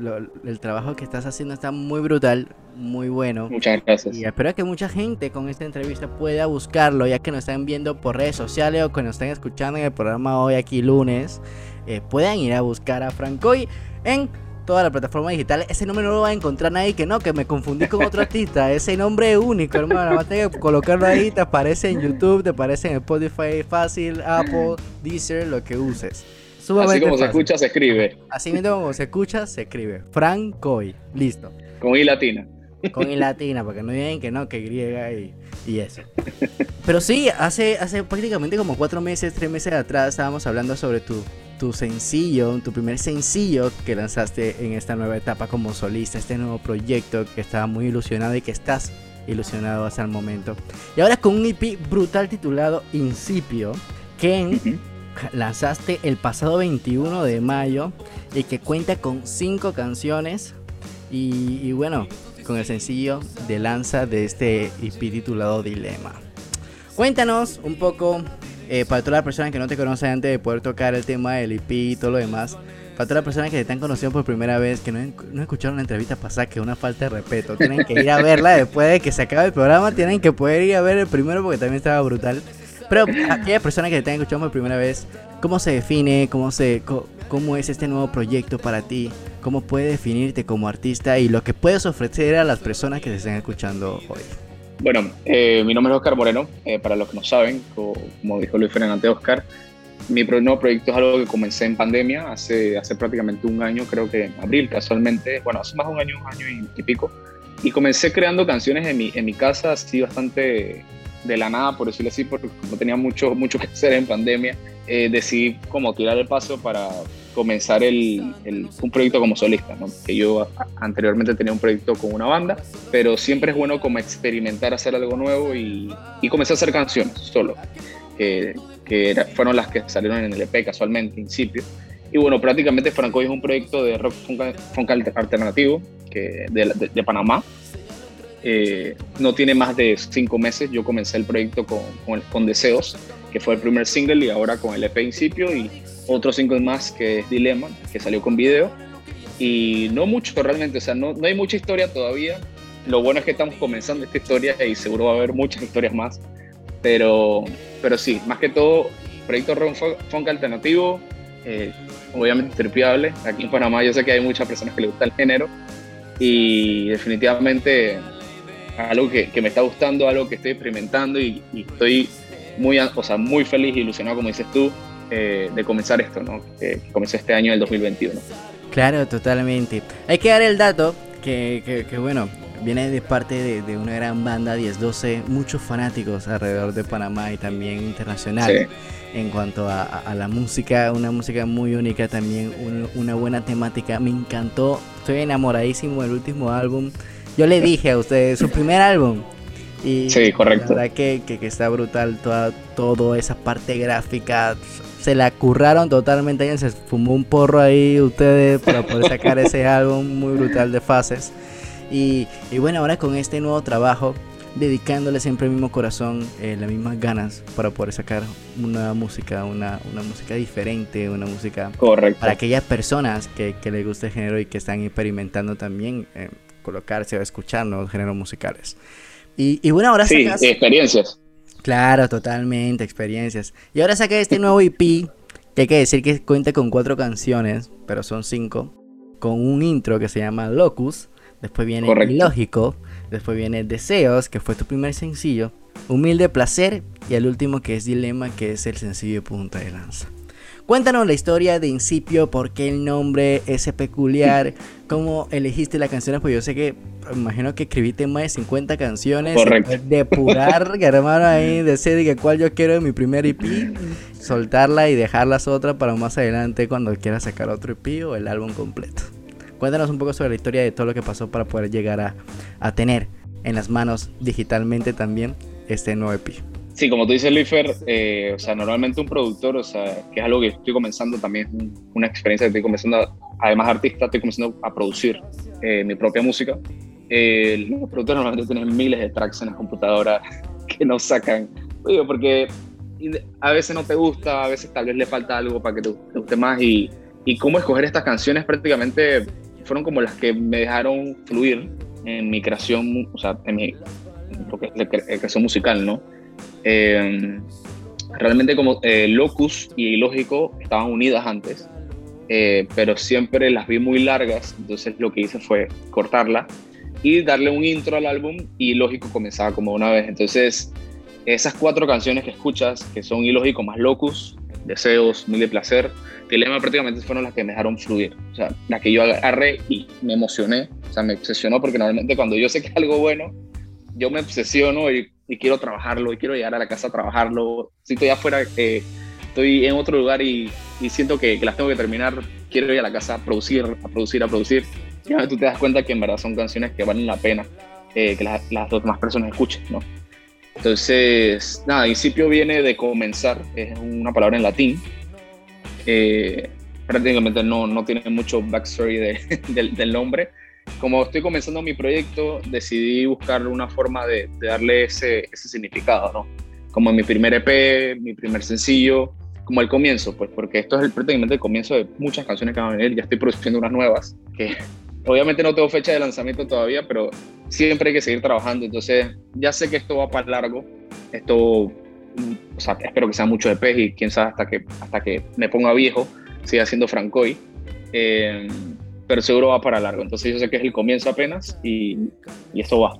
el trabajo que estás haciendo está muy brutal, muy bueno. Muchas gracias. Y espero que mucha gente con esta entrevista pueda buscarlo, ya que nos están viendo por redes sociales o que nos están escuchando en el programa hoy aquí lunes, eh, puedan ir a buscar a Francoy en toda la plataforma digital. Ese nombre no lo va a encontrar nadie que no, que me confundí con otro artista. Ese nombre es único, hermano. Más que colocarlo ahí, te aparece en YouTube, te aparece en Spotify, fácil, Apple, Deezer, lo que uses. Así como se escucha, se escribe. Así mismo como se escucha, se escribe. Francoy. Listo. Con I latina. Con I latina, porque no digan que no, que griega y, y eso. Pero sí, hace, hace prácticamente como cuatro meses, tres meses atrás estábamos hablando sobre tu, tu sencillo, tu primer sencillo que lanzaste en esta nueva etapa como solista, este nuevo proyecto que estaba muy ilusionado y que estás ilusionado hasta el momento. Y ahora con un EP brutal titulado Incipio, que lanzaste el pasado 21 de mayo y que cuenta con 5 canciones y, bueno, con el sencillo de lanza de este EP titulado Dilema. Cuéntanos un poco, eh, para todas las personas que no te conocen antes de poder tocar el tema del EP y todo lo demás, para todas las personas que te están conociendo por primera vez, que no, no escucharon la entrevista pasada, que es una falta de respeto, tienen que ir a verla después de que se acabe el programa, tienen que poder ir a ver el primero porque también estaba brutal. Pero aquella persona que te están escuchando por primera vez, ¿cómo se define? ¿Cómo, se, ¿Cómo es este nuevo proyecto para ti? ¿Cómo puede definirte como artista y lo que puedes ofrecer a las personas que te están escuchando hoy? Bueno, eh, mi nombre es Oscar Moreno, eh, para los que no saben, como, dijo Luis Fernando Oscar, mi nuevo proyecto es algo que comencé en pandemia, hace, hace prácticamente un año, creo que en abril casualmente, bueno, hace más de un año, un año y, pico, y comencé creando canciones en mi, en mi casa, así bastante de la nada, por decirlo así, porque no tenía mucho, mucho que hacer en pandemia, eh, decidí como tirar el paso para comenzar el, un proyecto como solista, ¿no? que yo anteriormente tenía un proyecto con una banda, pero siempre es bueno como experimentar, hacer algo nuevo y, y comencé a hacer canciones solo, que, que fueron las que salieron en el EP casualmente, principio. Y bueno, prácticamente Franco es un proyecto de rock funk, alternativo que de, de Panamá, eh, no tiene más de cinco meses. Yo comencé el proyecto con, con, Deseos, que fue el primer single, y ahora con el EP Principio y otro single más que es Dilema, que salió con video. Y no mucho realmente, o sea, no, no hay mucha historia todavía. Lo bueno es que estamos comenzando esta historia y seguro va a haber muchas historias más. Pero, pero sí, más que todo, proyecto rock funk alternativo, eh, obviamente tripiable. Aquí en Panamá yo sé que hay muchas personas que les gusta el género y definitivamente algo que, que, me está gustando, algo que estoy experimentando y, y, estoy muy, o sea, muy feliz y ilusionado, como dices tú, eh, de comenzar esto, ¿no? Que comenzó este año, el 2021. Claro, totalmente. Hay que dar el dato que, que, que bueno, viene de parte de, de, una gran banda 1012, muchos fanáticos alrededor de Panamá y también internacional. Sí. En cuanto a, a, la música, una música muy única también, un, una buena temática. Me encantó, estoy enamoradísimo del último álbum. Yo le dije a ustedes, su primer álbum. Y sí, correcto. La verdad que, que, que está brutal toda, toda esa parte gráfica. Se la curraron totalmente. Se fumó un porro ahí ustedes para poder sacar ese álbum muy brutal de fases. Y, y, bueno, ahora con este nuevo trabajo, dedicándole siempre el mismo corazón, eh, las mismas ganas para poder sacar una música, una, una música diferente, una música Correcto. para aquellas personas que, que les gusta el género y que están experimentando también eh, colocarse o escuchar nuevos géneros musicales. Y, y bueno, ahora sí, sacas... experiencias. Claro, totalmente, experiencias. Y ahora saca este nuevo EP, que hay que decir que cuenta con cuatro canciones, pero son cinco, con un intro que se llama Locus, después viene Correcto. Ilógico, después viene Deseos, que fue tu primer sencillo, Humilde Placer y el último que es Dilema, que es el sencillo Punta de Lanza. Cuéntanos la historia de Incipio, por qué el nombre, ese peculiar, cómo elegiste las canciones, pues yo sé que, imagino que escribiste más de 50 canciones. Correcto. Depurar, hermano, ahí, decir que cuál yo quiero en mi primer EP, soltarla y dejar las otras para más adelante cuando quieras sacar otro EP o el álbum completo. Cuéntanos un poco sobre la historia de todo lo que pasó para poder llegar a, a tener en las manos digitalmente también este nuevo EP. Sí, como tú dices, Luifer, eh, o sea, normalmente un productor, o sea, que es algo que estoy comenzando también, es una experiencia que estoy comenzando, además artista, estoy comenzando a producir eh, mi propia música. Eh, los productores normalmente tienen miles de tracks en la computadora que no sacan, digo, porque a veces no te gusta, a veces tal vez le falta algo para que te, te guste más y, y cómo escoger estas canciones prácticamente fueron como las que me dejaron fluir en mi creación, o sea, en mi en lo que es la creación musical, ¿no? Eh, realmente como eh, Locus y Ilógico estaban unidas antes, eh, pero siempre las vi muy largas, entonces lo que hice fue cortarla y darle un intro al álbum y Ilógico comenzaba como una vez. Entonces, esas cuatro canciones que escuchas, que son Ilógico más Locus, Deseos, Mil de Placer, Dilema prácticamente fueron las que me dejaron fluir. O sea, las que yo agarré y me emocioné, o sea, me obsesionó porque normalmente cuando yo sé que es algo bueno, yo me obsesiono y, y, quiero trabajarlo y quiero llegar a la casa a trabajarlo. Si estoy afuera, eh, estoy en otro lugar y, y siento que, que, las tengo que terminar, quiero ir a la casa a producir, a producir, a producir. Y a tú te das cuenta que en verdad son canciones que valen la pena eh, que las, las demás personas escuchen, ¿no? Entonces, nada, incipio viene de comenzar, es una palabra en latín. Eh, prácticamente no, no tiene mucho backstory de, del nombre, como estoy comenzando mi proyecto, decidí buscar una forma de, de, darle ese, ese significado, ¿no? Como mi primer EP, mi primer sencillo, como el comienzo, pues porque esto es el, prácticamente el comienzo de muchas canciones que van a venir. Ya estoy produciendo unas nuevas, que obviamente no tengo fecha de lanzamiento todavía, pero siempre hay que seguir trabajando. Entonces, ya sé que esto va para largo. Esto, o sea, espero que sea mucho EP y quién sabe hasta que, hasta que me ponga viejo, siga siendo Francoy. Eh, pero seguro va para largo. Entonces yo sé que es el comienzo apenas y, y esto va.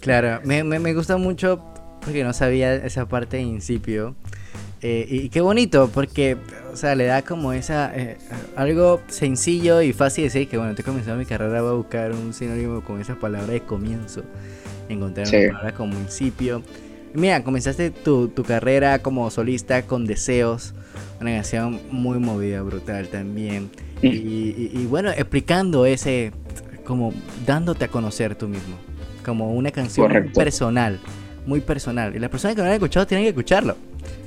claro, me, me, me, gusta mucho porque no sabía esa parte de incipio. Eh, y qué bonito, porque, o sea, le da como esa. Eh, algo sencillo y fácil de decir que, bueno, estoy comenzando mi carrera, voy a buscar un sinónimo con esa palabra de comienzo. Encontrar sí. una palabra como incipio. Mira, comenzaste tu, tu carrera como solista con Deseos, una canción muy movida, brutal también. Y, y, y, bueno, explicando ese, como dándote a conocer tú mismo, como una canción Correcto. personal, muy personal. Y las personas que no lo han escuchado tienen que escucharlo.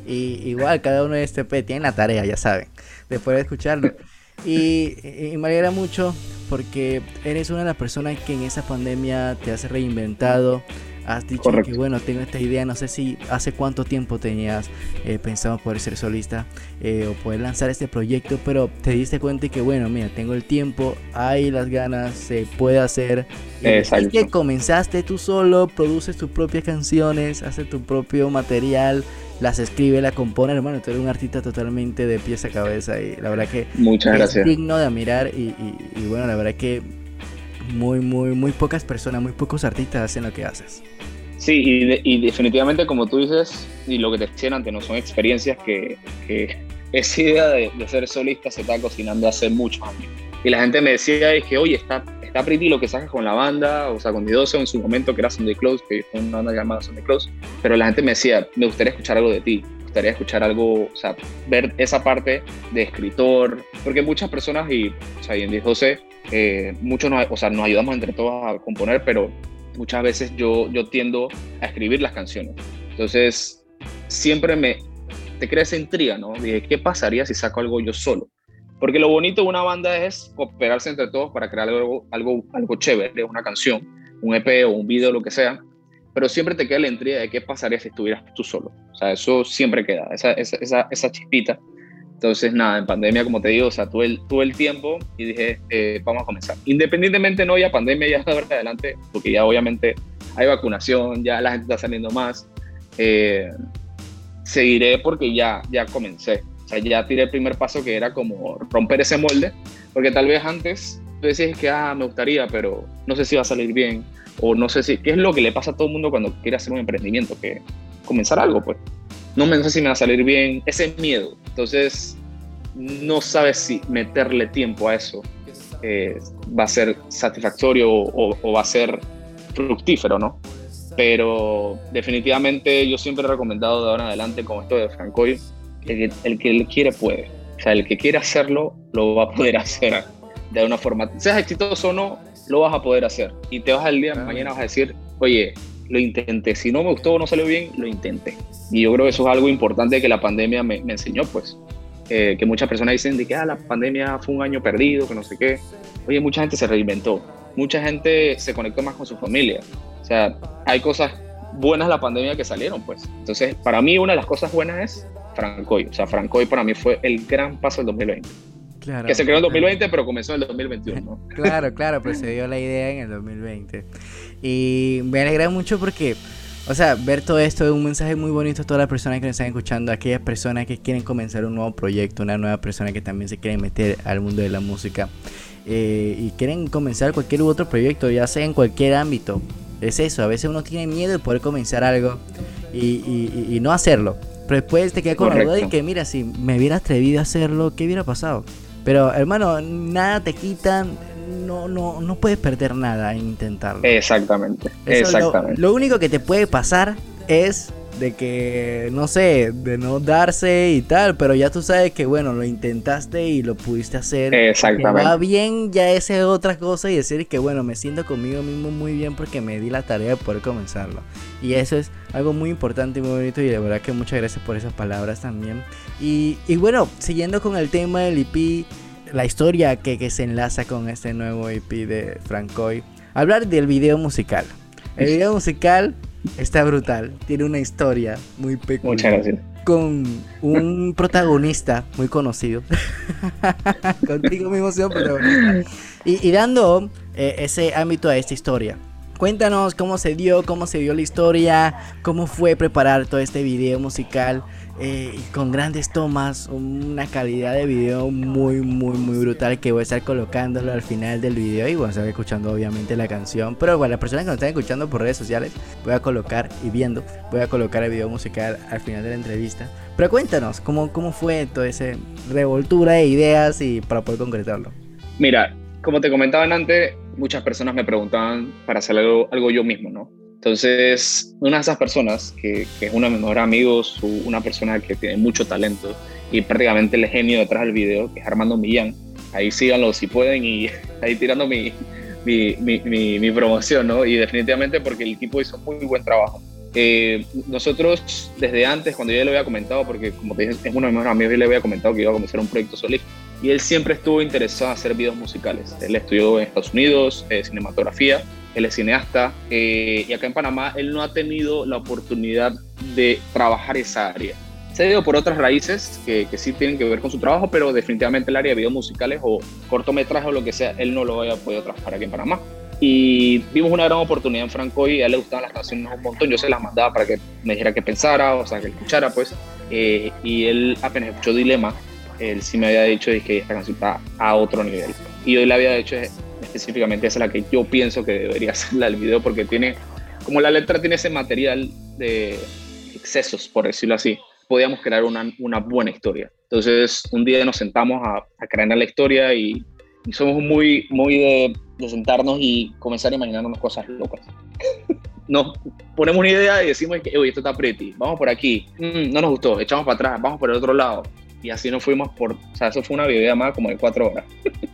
Y igual, cada uno de este P tiene la tarea, ya saben, después de escucharlo. Y, y, me alegra mucho porque eres una de las personas que en esa pandemia te has reinventado, has dicho Correcto. que bueno, tengo esta idea, no sé si hace cuánto tiempo tenías eh, pensado poder ser solista eh, o poder lanzar este proyecto, pero te diste cuenta y que bueno, mira, tengo el tiempo, hay las ganas, se puede hacer. Exacto. Y que comenzaste tú solo, produces tus propias canciones, haces tu propio material, las escribe, la compone, hermano, tú eres un artista totalmente de pies a cabeza y la verdad que Muchas es gracias. digno de admirar y, y, y bueno, la verdad que muy, muy, muy pocas personas, muy pocos artistas hacen lo que haces. Sí, y, definitivamente como tú dices, y lo que te decían antes, no son experiencias que, que esa idea de, de, ser solista se está cocinando hace muchos años. Y la gente me decía, es que, oye, está, está pretty lo que sacas con la banda, o sea, con Didoso en su momento, que era Sunday Close, que fue una banda llamada Sunday Close, pero la gente me decía, me gustaría escuchar algo de ti, gustaría escuchar algo, o sea, ver esa parte de escritor, porque muchas personas, y, o sea, y en Didoso, eh, muchos nos, o sea, nos ayudamos entre todos a componer, pero muchas veces yo, yo tiendo a escribir las canciones. Entonces, siempre me, te crea esa intriga, ¿no? Dije, ¿qué pasaría si saco algo yo solo? Porque lo bonito de una banda es cooperarse entre todos para crear algo, algo, algo chévere, una canción, un EP o un video, lo que sea. Pero siempre te queda la intriga de qué pasaría si estuvieras tú solo. O sea, eso siempre queda, esa, esa, esa, esa chispita. Entonces, nada, en pandemia, como te digo, o sea, tuve el, tuve el tiempo y dije, eh, vamos a comenzar. Independientemente no ya pandemia, ya verdad adelante, porque ya obviamente hay vacunación, ya la gente está saliendo más. Eh, seguiré porque ya, ya comencé. O sea, ya tiré el primer paso que era como romper ese molde, porque tal vez antes tú decías que, ah, me gustaría, pero no sé si va a salir bien, o no sé si, ¿qué es lo que le pasa a todo el mundo cuando quiere hacer un emprendimiento? Que comenzar algo, pues. No me sé si me va a salir bien, ese miedo. Entonces, no sabes si meterle tiempo a eso eh, va a ser satisfactorio o, o va a ser fructífero, ¿no? pero definitivamente yo siempre he recomendado de ahora en adelante con esto de Francoy, el, el que quiere puede. O sea, el que quiere hacerlo, lo va a poder hacer de una forma, seas exitoso o no, lo vas a poder hacer. Y te vas al día, mañana vas a decir, oye, lo intenté, si no me gustó o no salió bien, lo intenté. Y yo creo que eso es algo importante que la pandemia me, enseñó, pues. Eh, que muchas personas dicen de que ah, la pandemia fue un año perdido, que no sé qué. Oye, mucha gente se reinventó, mucha gente se conectó más con su familia, o sea, hay cosas buenas de la pandemia que salieron, pues. Entonces, para mí una de las cosas buenas es Francoy. O sea, Francoy para mí fue el gran paso del 2020. Claro, que se creó en 2020, pero comenzó en el 2021. ¿no? Claro, claro, pues se dio la idea en el 2020. Y me alegra mucho porque, o sea, ver todo esto es un mensaje muy bonito a todas las personas que nos están escuchando, a aquellas personas que quieren comenzar un nuevo proyecto, una nueva persona que también se quieren meter al mundo de la música eh, y quieren comenzar cualquier otro proyecto, ya sea en cualquier ámbito es eso, a veces uno tiene miedo de poder comenzar algo y, no hacerlo. Pero después te queda con la duda de que, mira, si me hubiera atrevido a hacerlo, ¿qué hubiera pasado? Pero, hermano, nada te quitan, no, no, no puedes perder nada en intentarlo. Exactamente, exactamente. lo único que te puede pasar es de que, no sé, de no darse y tal, pero ya tú sabes que, bueno, lo intentaste y lo pudiste hacer. Exactamente. va bien, ya esa es otra cosa y decir que, bueno, me siento conmigo mismo muy bien porque me di la tarea de poder comenzarlo. Y eso es algo muy importante y muy bonito y de verdad que muchas gracias por esas palabras también. Y, y bueno, siguiendo con el tema del EP, la historia que, que se enlaza con este nuevo EP de Francoy, hablar del video musical. El video musical Está brutal. Tiene una historia muy peculiar. Muchas gracias. Con un protagonista muy conocido. Contigo mismo soy protagonista. Y, y dando eh, ese ámbito a esta historia. Cuéntanos cómo se dio, cómo se dio la historia, cómo fue preparar todo este video musical eh, con grandes tomas, una calidad de video muy, muy, muy brutal que voy a estar colocándolo al final del video y voy a estar escuchando obviamente la canción. Pero bueno, las personas que nos están escuchando por redes sociales, voy a colocar y viendo, voy a colocar el video musical al final de la entrevista. Pero cuéntanos, ¿cómo, cómo fue toda esa revoltura de ideas y para poder concretarlo? Mira, como te comentaban antes, muchas personas me preguntaban para hacer algo, algo yo mismo, ¿no? Entonces, una de esas personas, que, que, es uno de mis mejores amigos, una persona que tiene mucho talento y prácticamente el genio detrás del video, que es Armando Millán, ahí síganlo si pueden y ahí tirando mi, mi, mi, mi promoción, ¿no? Y definitivamente porque el equipo hizo muy buen trabajo. Eh, nosotros desde antes, cuando yo le había comentado, porque como te dije, es uno de mis mejores amigos, y le había comentado que iba a comenzar un proyecto solista. Y él siempre estuvo interesado en hacer videos musicales. Él estudió en Estados Unidos eh, cinematografía él es cineasta eh, y acá en Panamá él no ha tenido la oportunidad de trabajar esa área. Se ha por otras raíces que, que, sí tienen que ver con su trabajo, pero definitivamente el área de videos musicales o cortometrajes o lo que sea, él no lo haya podido trabajar aquí en Panamá. Y vimos una gran oportunidad en Franco y a él le gustaban las canciones un montón. Yo se las mandaba para que me dijera que pensara, o sea, que escuchara, pues. Eh, y él apenas escuchó Dilema, él sí me había dicho que esta canción está a otro nivel. Y yo le había dicho, específicamente esa es la que yo pienso que debería ser la del video porque tiene, como la letra tiene ese material de excesos, por decirlo así, podíamos crear una, una buena historia. Entonces, un día nos sentamos a, a crear la historia y, y somos muy, muy de, de, sentarnos y comenzar a imaginarnos cosas locas. nos ponemos una idea y decimos que, oye, esto está pretty, vamos por aquí, mm, no nos gustó, echamos para atrás, vamos por el otro lado. Y así nos fuimos por, o sea, eso fue una videollamada como de cuatro horas.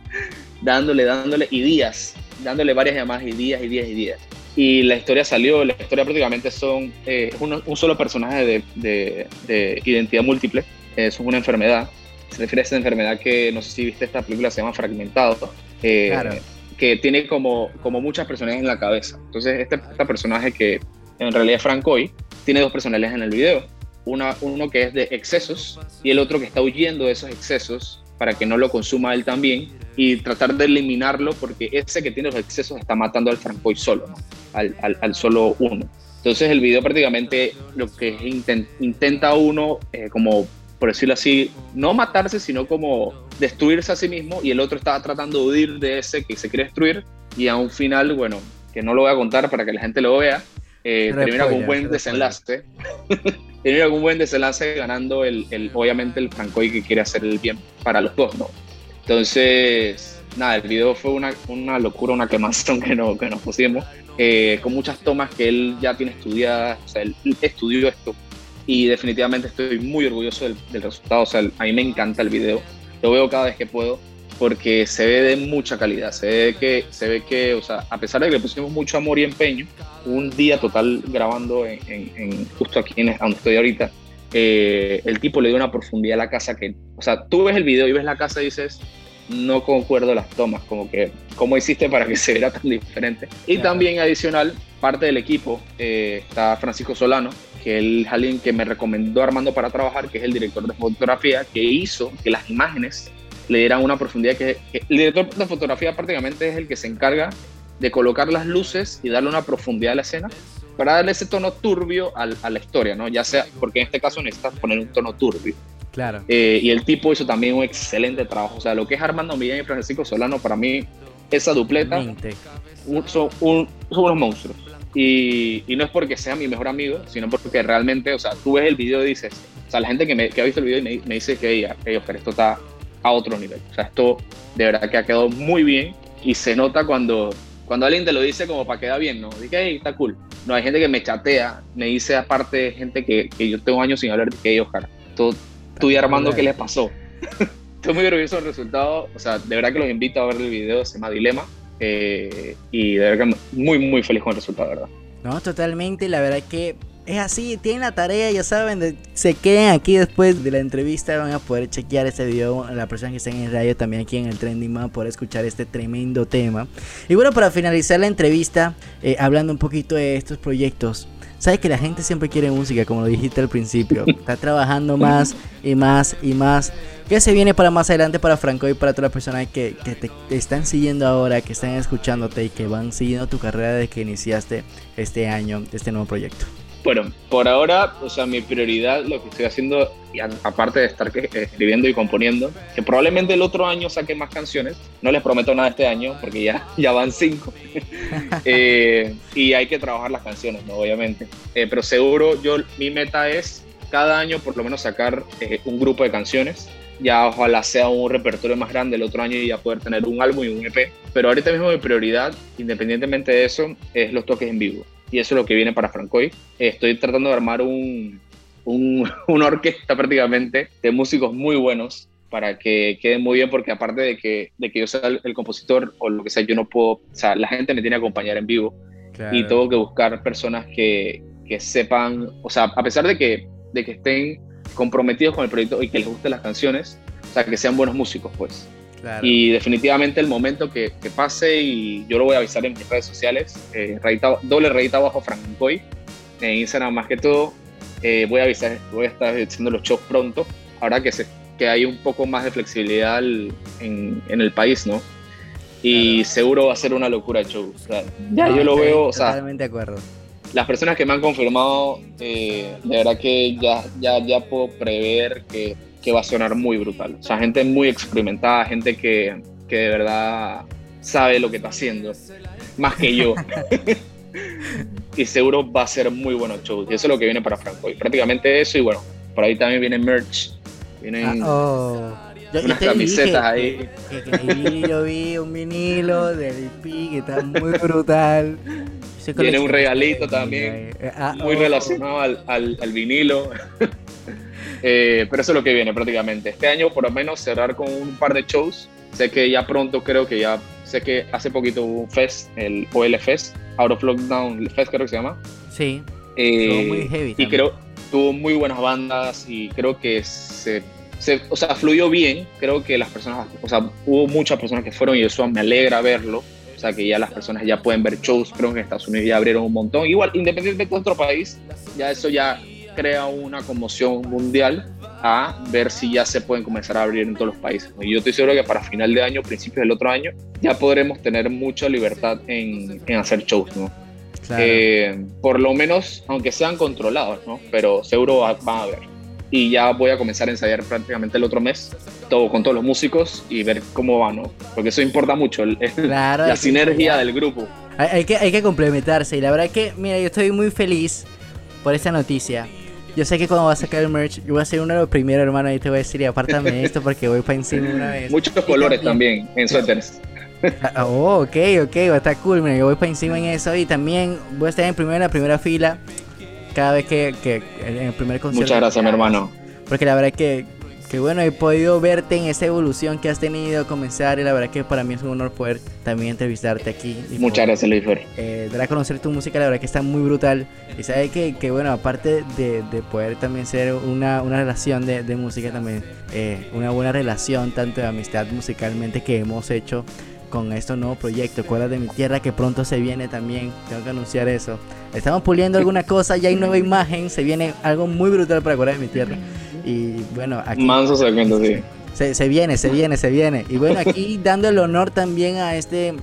dándole, dándole, y días, dándole varias llamadas y días y días y días. Y la historia salió, la historia prácticamente son eh, un, un, solo personaje de, de, de identidad múltiple, es una enfermedad, se refiere a esa enfermedad que no sé si viste esta película, se llama Fragmentado, eh, claro. que tiene como, como muchas personalidades en la cabeza. Entonces, este, este personaje que en realidad es Francoy, tiene dos personalidades en el video. Una, uno que es de excesos y el otro que está huyendo de esos excesos para que no lo consuma él también y tratar de eliminarlo porque ese que tiene los excesos está matando al Francoy solo, ¿no? al, al, al, solo uno. Entonces el video prácticamente lo que intent, intenta uno eh, como por decirlo así, no matarse, sino como destruirse a sí mismo y el otro estaba tratando de huir de ese que se quiere destruir y a un final, bueno, que no lo voy a contar para que la gente lo vea, eh, termina con un buen desenlace. con un buen desenlace ganando el, el, obviamente el Francoy que quiere hacer el bien para los dos, ¿no? Entonces, nada, el video fue una, una locura, una quemazón que, no, que nos pusimos, eh, con muchas tomas que él ya tiene estudiadas, o sea, él estudió esto y definitivamente estoy muy orgulloso del, del, resultado. O sea, a mí me encanta el video, lo veo cada vez que puedo porque se ve de mucha calidad, se ve que, se ve que o sea, a pesar de que le pusimos mucho amor y empeño, un día total grabando en, en, en justo aquí en donde estoy ahorita, eh, el tipo le dio una profundidad a la casa que, o sea, tú ves el video y ves la casa y dices, no concuerdo las tomas, como que, ¿cómo hiciste para que se viera tan diferente? Y claro. también adicional, parte del equipo, eh, está Francisco Solano, que él es alguien que me recomendó Armando para trabajar, que es el director de fotografía, que hizo que las imágenes le dieran una profundidad que, que, el director de fotografía prácticamente es el que se encarga de colocar las luces y darle una profundidad a la escena para darle ese tono turbio a, a la historia, ¿no? Ya sea, porque en este caso necesitas poner un tono turbio. Claro. Eh, y el tipo hizo también un excelente trabajo. O sea, lo que es Armando Millán y Francisco Solano, para mí, esa dupleta un, son, un, son unos monstruos. Y, y, no es porque sea mi mejor amigo, sino porque realmente, o sea, tú ves el video y dices, o sea, la gente que, me, que ha visto el video me, me dice que, hey, Oscar, esto está a otro nivel. O sea, esto de verdad que ha quedado muy bien y se nota cuando, cuando alguien te lo dice como para quedar bien, ¿no? Dice, hey, está cool. No, hay gente que me chatea, me dice aparte gente que, que yo tengo años sin hablar de que, hey, Oscar, tú, tú y Armando, ¿qué les pasó? Estoy muy orgulloso del resultado. O sea, de verdad que los invito a ver el video, se llama Dilema. Eh, y de verdad que muy, muy feliz con el resultado, ¿verdad? No, totalmente. La verdad que es así, tienen la tarea, ya saben, de, se queden aquí después de la entrevista, van a poder chequear este video, la persona que está en el radio también aquí en el Trending van a poder escuchar este tremendo tema. Y bueno, para finalizar la entrevista, eh, hablando un poquito de estos proyectos, sabes que la gente siempre quiere música, como lo dijiste al principio, está trabajando más y más y más. ¿Qué se viene para más adelante para Franco y para todas las personas que, que te, te, están siguiendo ahora, que están escuchándote y que van siguiendo tu carrera desde que iniciaste este año, este nuevo proyecto? Bueno, por ahora, o sea, mi prioridad, lo que estoy haciendo, y aparte de estar escribiendo y componiendo, que probablemente el otro año saque más canciones, no les prometo nada este año, porque ya, ya van cinco, eh, y hay que trabajar las canciones, ¿no? Obviamente, eh, pero seguro yo, mi meta es cada año por lo menos sacar eh, un grupo de canciones, ya ojalá sea un repertorio más grande el otro año y ya poder tener un álbum y un EP, pero ahorita mismo mi prioridad, independientemente de eso, es los toques en vivo y eso es lo que viene para Francoy. Estoy tratando de armar un, un, una orquesta prácticamente de músicos muy buenos para que quede muy bien, porque aparte de que, de que yo sea el, el, compositor o lo que sea, yo no puedo, o sea, la gente me tiene que acompañar en vivo claro. y tengo que buscar personas que, que, sepan, o sea, a pesar de que, de que estén comprometidos con el proyecto y que les gusten las canciones, o sea, que sean buenos músicos, pues. Claro. Y definitivamente el momento que, que, pase, y yo lo voy a avisar en mis redes sociales, eh, rayita, doble rayita abajo Francoy, en Instagram más que todo, eh, voy a avisar, voy a estar haciendo los shows pronto, ahora que, se, que hay un poco más de flexibilidad en, en el país, ¿no? Y claro. seguro va a ser una locura el show. O sea, ya no, yo lo veo, o sea, totalmente de acuerdo. Las personas que me han confirmado, eh, de verdad que ya, ya, ya puedo prever que que va a sonar muy brutal. O sea, gente muy experimentada, gente que, que de verdad sabe lo que está haciendo, más que yo. y seguro va a ser muy bueno el show. Y eso es lo que viene para Franco. Y prácticamente eso, y bueno, por ahí también viene merch. Vienen Ah, oh. Unas camisetas dije ahí. Que, que ahí yo vi un vinilo de LP que está muy brutal. Viene un regalito también, eh. Ah, muy oh. relacionado al, al- al vinilo. Eh, pero eso es lo que viene prácticamente. Este año, por lo menos, cerrar con un par de shows. Sé que ya pronto, creo que ya. Sé que hace poquito hubo un fest, el OL Fest, Out of Lockdown Fest, creo que se llama. Sí, Eh, muy heavy y también. creo tuvo muy buenas bandas y creo que se, se- o sea, fluyó bien. Creo que las personas, o sea, hubo muchas personas que fueron y eso me alegra verlo. O sea, que ya las personas ya pueden ver shows. Creo que en Estados Unidos ya abrieron un montón. Igual, independientemente de otro país, ya eso ya crea una conmoción mundial a ver si ya se pueden comenzar a abrir en todos los países. Y yo estoy seguro que para final de año, principios del otro año, ya podremos tener mucha libertad en, en hacer shows, ¿no? claro. Eh, por lo menos, aunque sean controlados, ¿no? Pero seguro va- van a haber. Y ya voy a comenzar a ensayar prácticamente el otro mes, todo con todos los músicos y ver cómo va, ¿no? Porque eso importa mucho, el- Claro, la sinergia del grupo. Hay, hay que, hay que complementarse. Y la verdad que, mira, yo estoy muy feliz por esta noticia. Yo sé que cuando vas a sacar el merch, yo voy a ser uno de los primeros, hermano. Y te voy a decir, y apártame esto porque voy para encima una vez. Muchos Y colores también en suéteres. Ah, Oh, ok, ok, va a estar cool. Mira, yo voy para encima en eso. Y también voy a estar en primera, primera fila. Cada vez que, que en el primer concierto. Muchas gracias, mi hermano. Porque la verdad que, que bueno, he podido verte en esa evolución que has tenido, comenzar. Y la verdad que para mí es un honor poder también entrevistarte aquí. y Muchas poder, gracias, Luisfer. eh, dar a conocer tu música, la verdad que está muy brutal. Y sabes que, que bueno, aparte de, de poder también ser una, una relación de, de música, también eh, una buena relación, tanto de amistad musicalmente que hemos hecho con estos nuevos proyectos. Cuerdas de mi tierra que pronto se viene también, tengo que anunciar eso. Estamos puliendo alguna cosa, ya hay nueva imagen, se viene algo muy brutal para Cuerdas de mi tierra. Y bueno, aquí Manso segmento, sí. se, se viene, se viene, se viene. Y bueno, aquí dando el honor también a este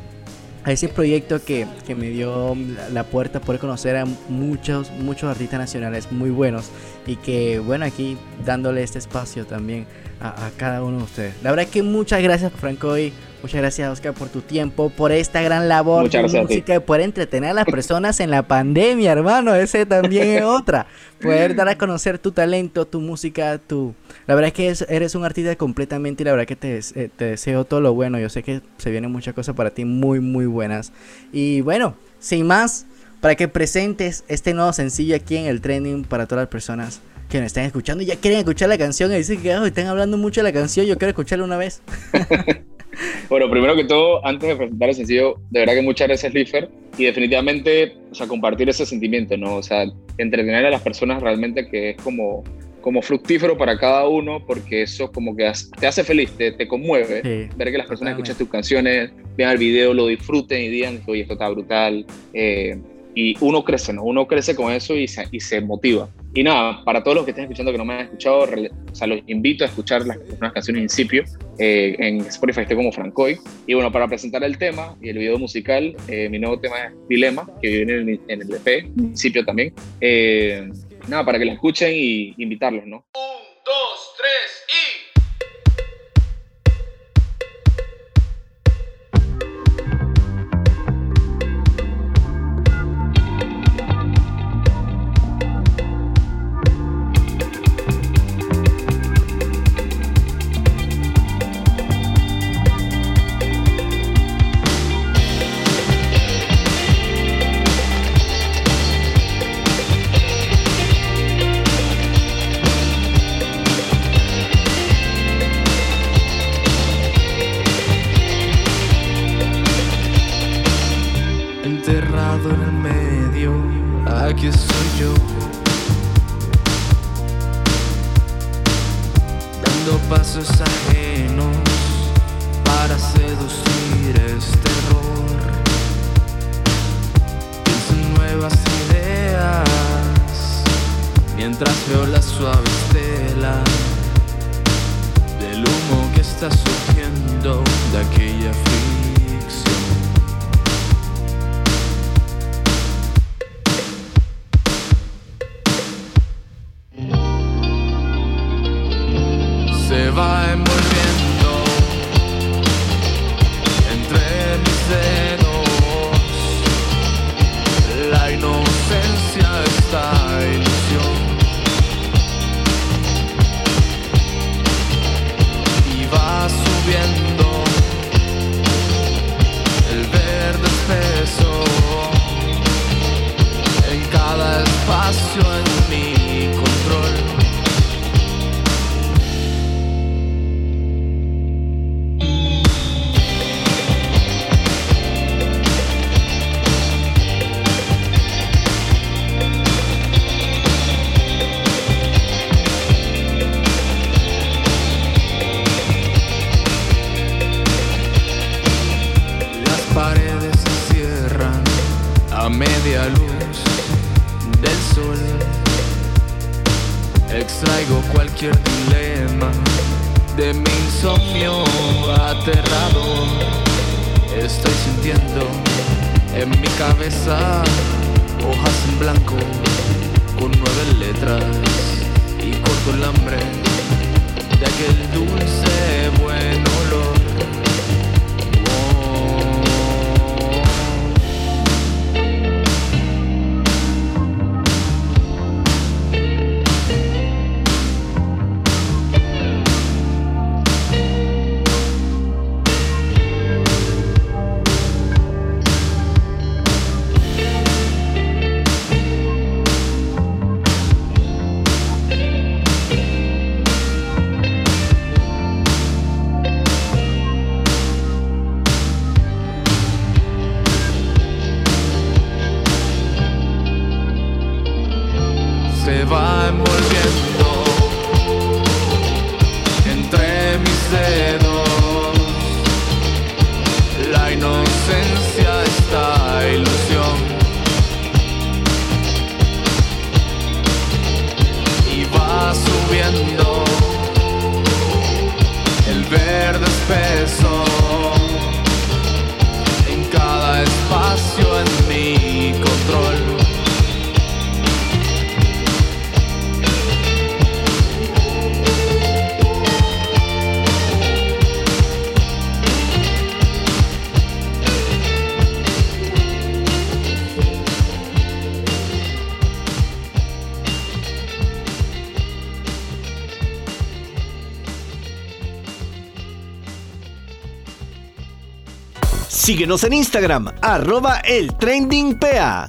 a ese proyecto que, que me dio la, puerta por conocer a muchos, muchos artistas nacionales muy buenos. Y que bueno, aquí dándole este espacio también a, a cada uno de ustedes. La verdad que muchas gracias, Franco, y muchas gracias, Oscar, por tu tiempo, por esta gran labor Muchas de gracias a ti. música, poder entretener a las personas en la pandemia, hermano. Ese también es otra. Poder dar a conocer tu talento, tu música, tu... La verdad es que es- eres un artista completamente y la verdad que te, eh, te deseo todo lo bueno. Yo sé que se vienen muchas cosas para ti muy, muy buenas. Y bueno, sin más, para que presentes este nuevo sencillo aquí en el trending para todas las personas que nos están escuchando y ya quieren escuchar la canción y dicen que "Oh, están hablando mucho de la canción, yo quiero escucharla una vez. Bueno, primero que todo, antes de presentar el sencillo, de verdad que muchas gracias, Lifer. Y definitivamente, o sea, compartir ese sentimiento, ¿no? O sea, entretener a las personas realmente que es como, como fructífero para cada uno, porque eso como que te hace feliz, te, te conmueve. Sí, ver que las personas escuchen tus canciones, vean el video, lo disfruten y digan, oye, esto está brutal. Eh, y uno crece, ¿no? Uno crece con eso y se, y se motiva. Y nada, para todos los que estén escuchando que no me han escuchado, o sea, los invito a escuchar las canciones Incipio. Eh, en Spotify estoy como Francoy. Y bueno, para presentar el tema y el video musical, eh, mi nuevo tema es Dilema, que viene en el, en el EP, Incipio también. Eh, nada, para que lo escuchen y invitarlos, ¿no? dos, tres y. Síguenos en Instagram, arroba el trendingpa.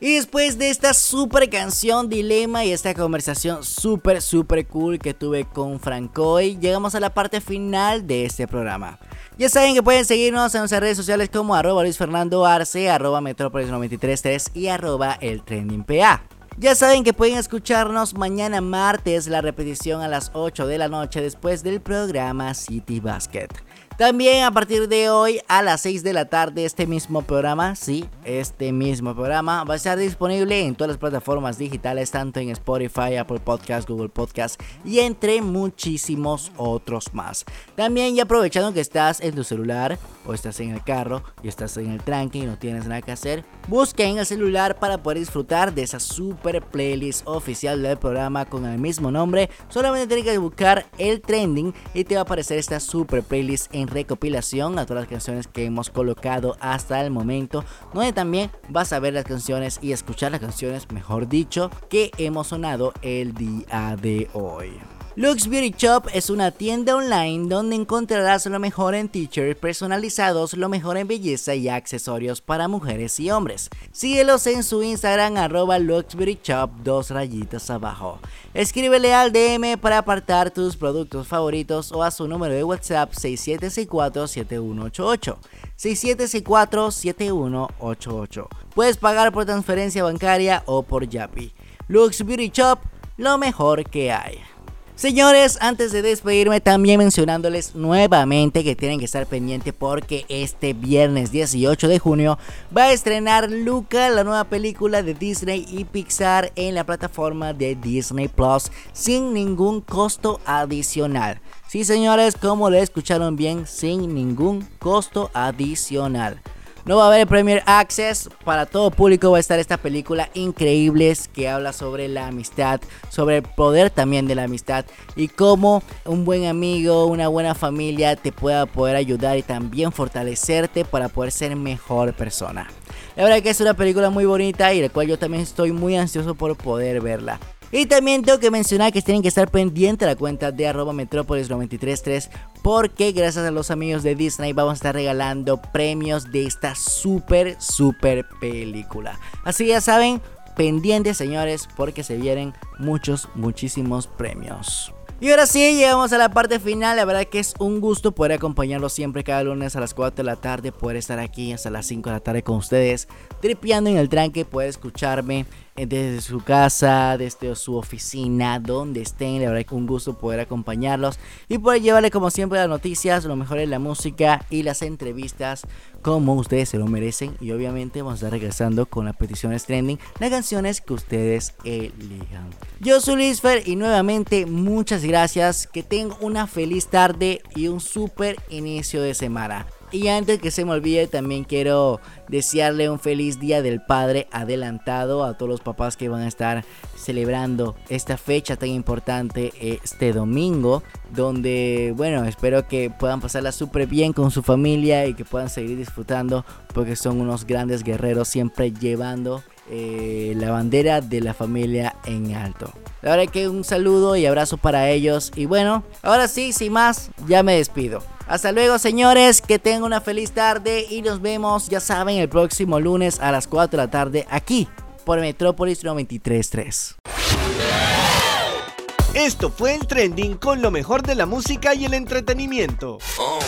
Y después de esta super canción Dilema y esta conversación super super cool que tuve con Francoy, llegamos a la parte final de este programa. Ya saben que pueden seguirnos en nuestras redes sociales como arroba Luis Fernando Arce, arroba Metrópolis 933 y arroba el trendingpa. Ya saben que pueden escucharnos mañana martes la repetición a las 8 de la noche después del programa City Basket. También a partir de hoy a las 6 de la tarde este mismo programa, sí, este mismo programa va a estar disponible en todas las plataformas digitales, tanto en Spotify, Apple Podcast, Google Podcast y entre muchísimos otros más. También ya aprovechando que estás en tu celular o estás en el carro y estás en el tranque y no tienes nada que hacer, busca en el celular para poder disfrutar de esa super playlist oficial del programa con el mismo nombre. Solamente tienes que buscar el trending y te va a aparecer esta super playlist en recopilación a todas las canciones que hemos colocado hasta el momento, donde también vas a ver las canciones y escuchar las canciones, mejor dicho, que hemos sonado el día de hoy. Lux Beauty Shop es una tienda online donde encontrarás lo mejor en t-shirts personalizados, lo mejor en belleza y accesorios para mujeres y hombres. Síguelos en su Instagram arroba Lux Beauty Shop dos rayitas abajo. Escríbele al DM para apartar tus productos favoritos o a su número de WhatsApp 6764-7188. 6764-7188. Puedes pagar por transferencia bancaria o por Yapi. Lux Beauty Shop, lo mejor que hay. Señores, antes de despedirme también mencionándoles nuevamente que tienen que estar pendientes porque este viernes 18 de junio va a estrenar Luca, la nueva película de Disney y Pixar en la plataforma de Disney Plus sin ningún costo adicional. Sí, señores, como lo escucharon bien, sin ningún costo adicional. No va a haber Premier Access, para todo público va a estar esta película increíble que habla sobre la amistad, sobre el poder también de la amistad y cómo un buen amigo, una buena familia te pueda poder ayudar y también fortalecerte para poder ser mejor persona. La verdad que es una película muy bonita y la cual yo también estoy muy ansioso por poder verla. Y también tengo que mencionar que tienen que estar pendientes de la cuenta de arroba metrópolis 933 porque gracias a los amigos de Disney vamos a estar regalando premios de esta super, super película. Así ya saben, pendientes señores porque se vienen muchos, muchísimos premios. Y ahora sí, llegamos a la parte final. La verdad que es un gusto poder acompañarlos siempre cada lunes a las 4 de la tarde, poder estar aquí hasta las 5 de la tarde con ustedes, tripeando en el tranque, poder escucharme desde su casa, desde su oficina, donde estén. La verdad que un gusto poder acompañarlos y poder llevarle como siempre las noticias, lo mejor en la música y las entrevistas como ustedes se lo merecen. Y obviamente vamos a estar regresando con las peticiones trending, las canciones que ustedes elijan. Yo soy Luis Fer y nuevamente muchas gracias. Que tengan una feliz tarde y un super inicio de semana. Y antes que se me olvide, también quiero desearle un feliz día del padre adelantado a todos los papás que van a estar celebrando esta fecha tan importante este domingo. Donde, bueno, espero que puedan pasarla súper bien con su familia y que puedan seguir disfrutando porque son unos grandes guerreros siempre llevando eh, la bandera de la familia en alto. La verdad que un saludo y abrazo para ellos. Y bueno, ahora sí, sin más, ya me despido. Hasta luego señores, que tengan una feliz tarde y nos vemos, ya saben, el próximo lunes a las 4 de la tarde aquí por Metrópolis 93.3. Esto fue el trending con lo mejor de la música y el entretenimiento. Oh.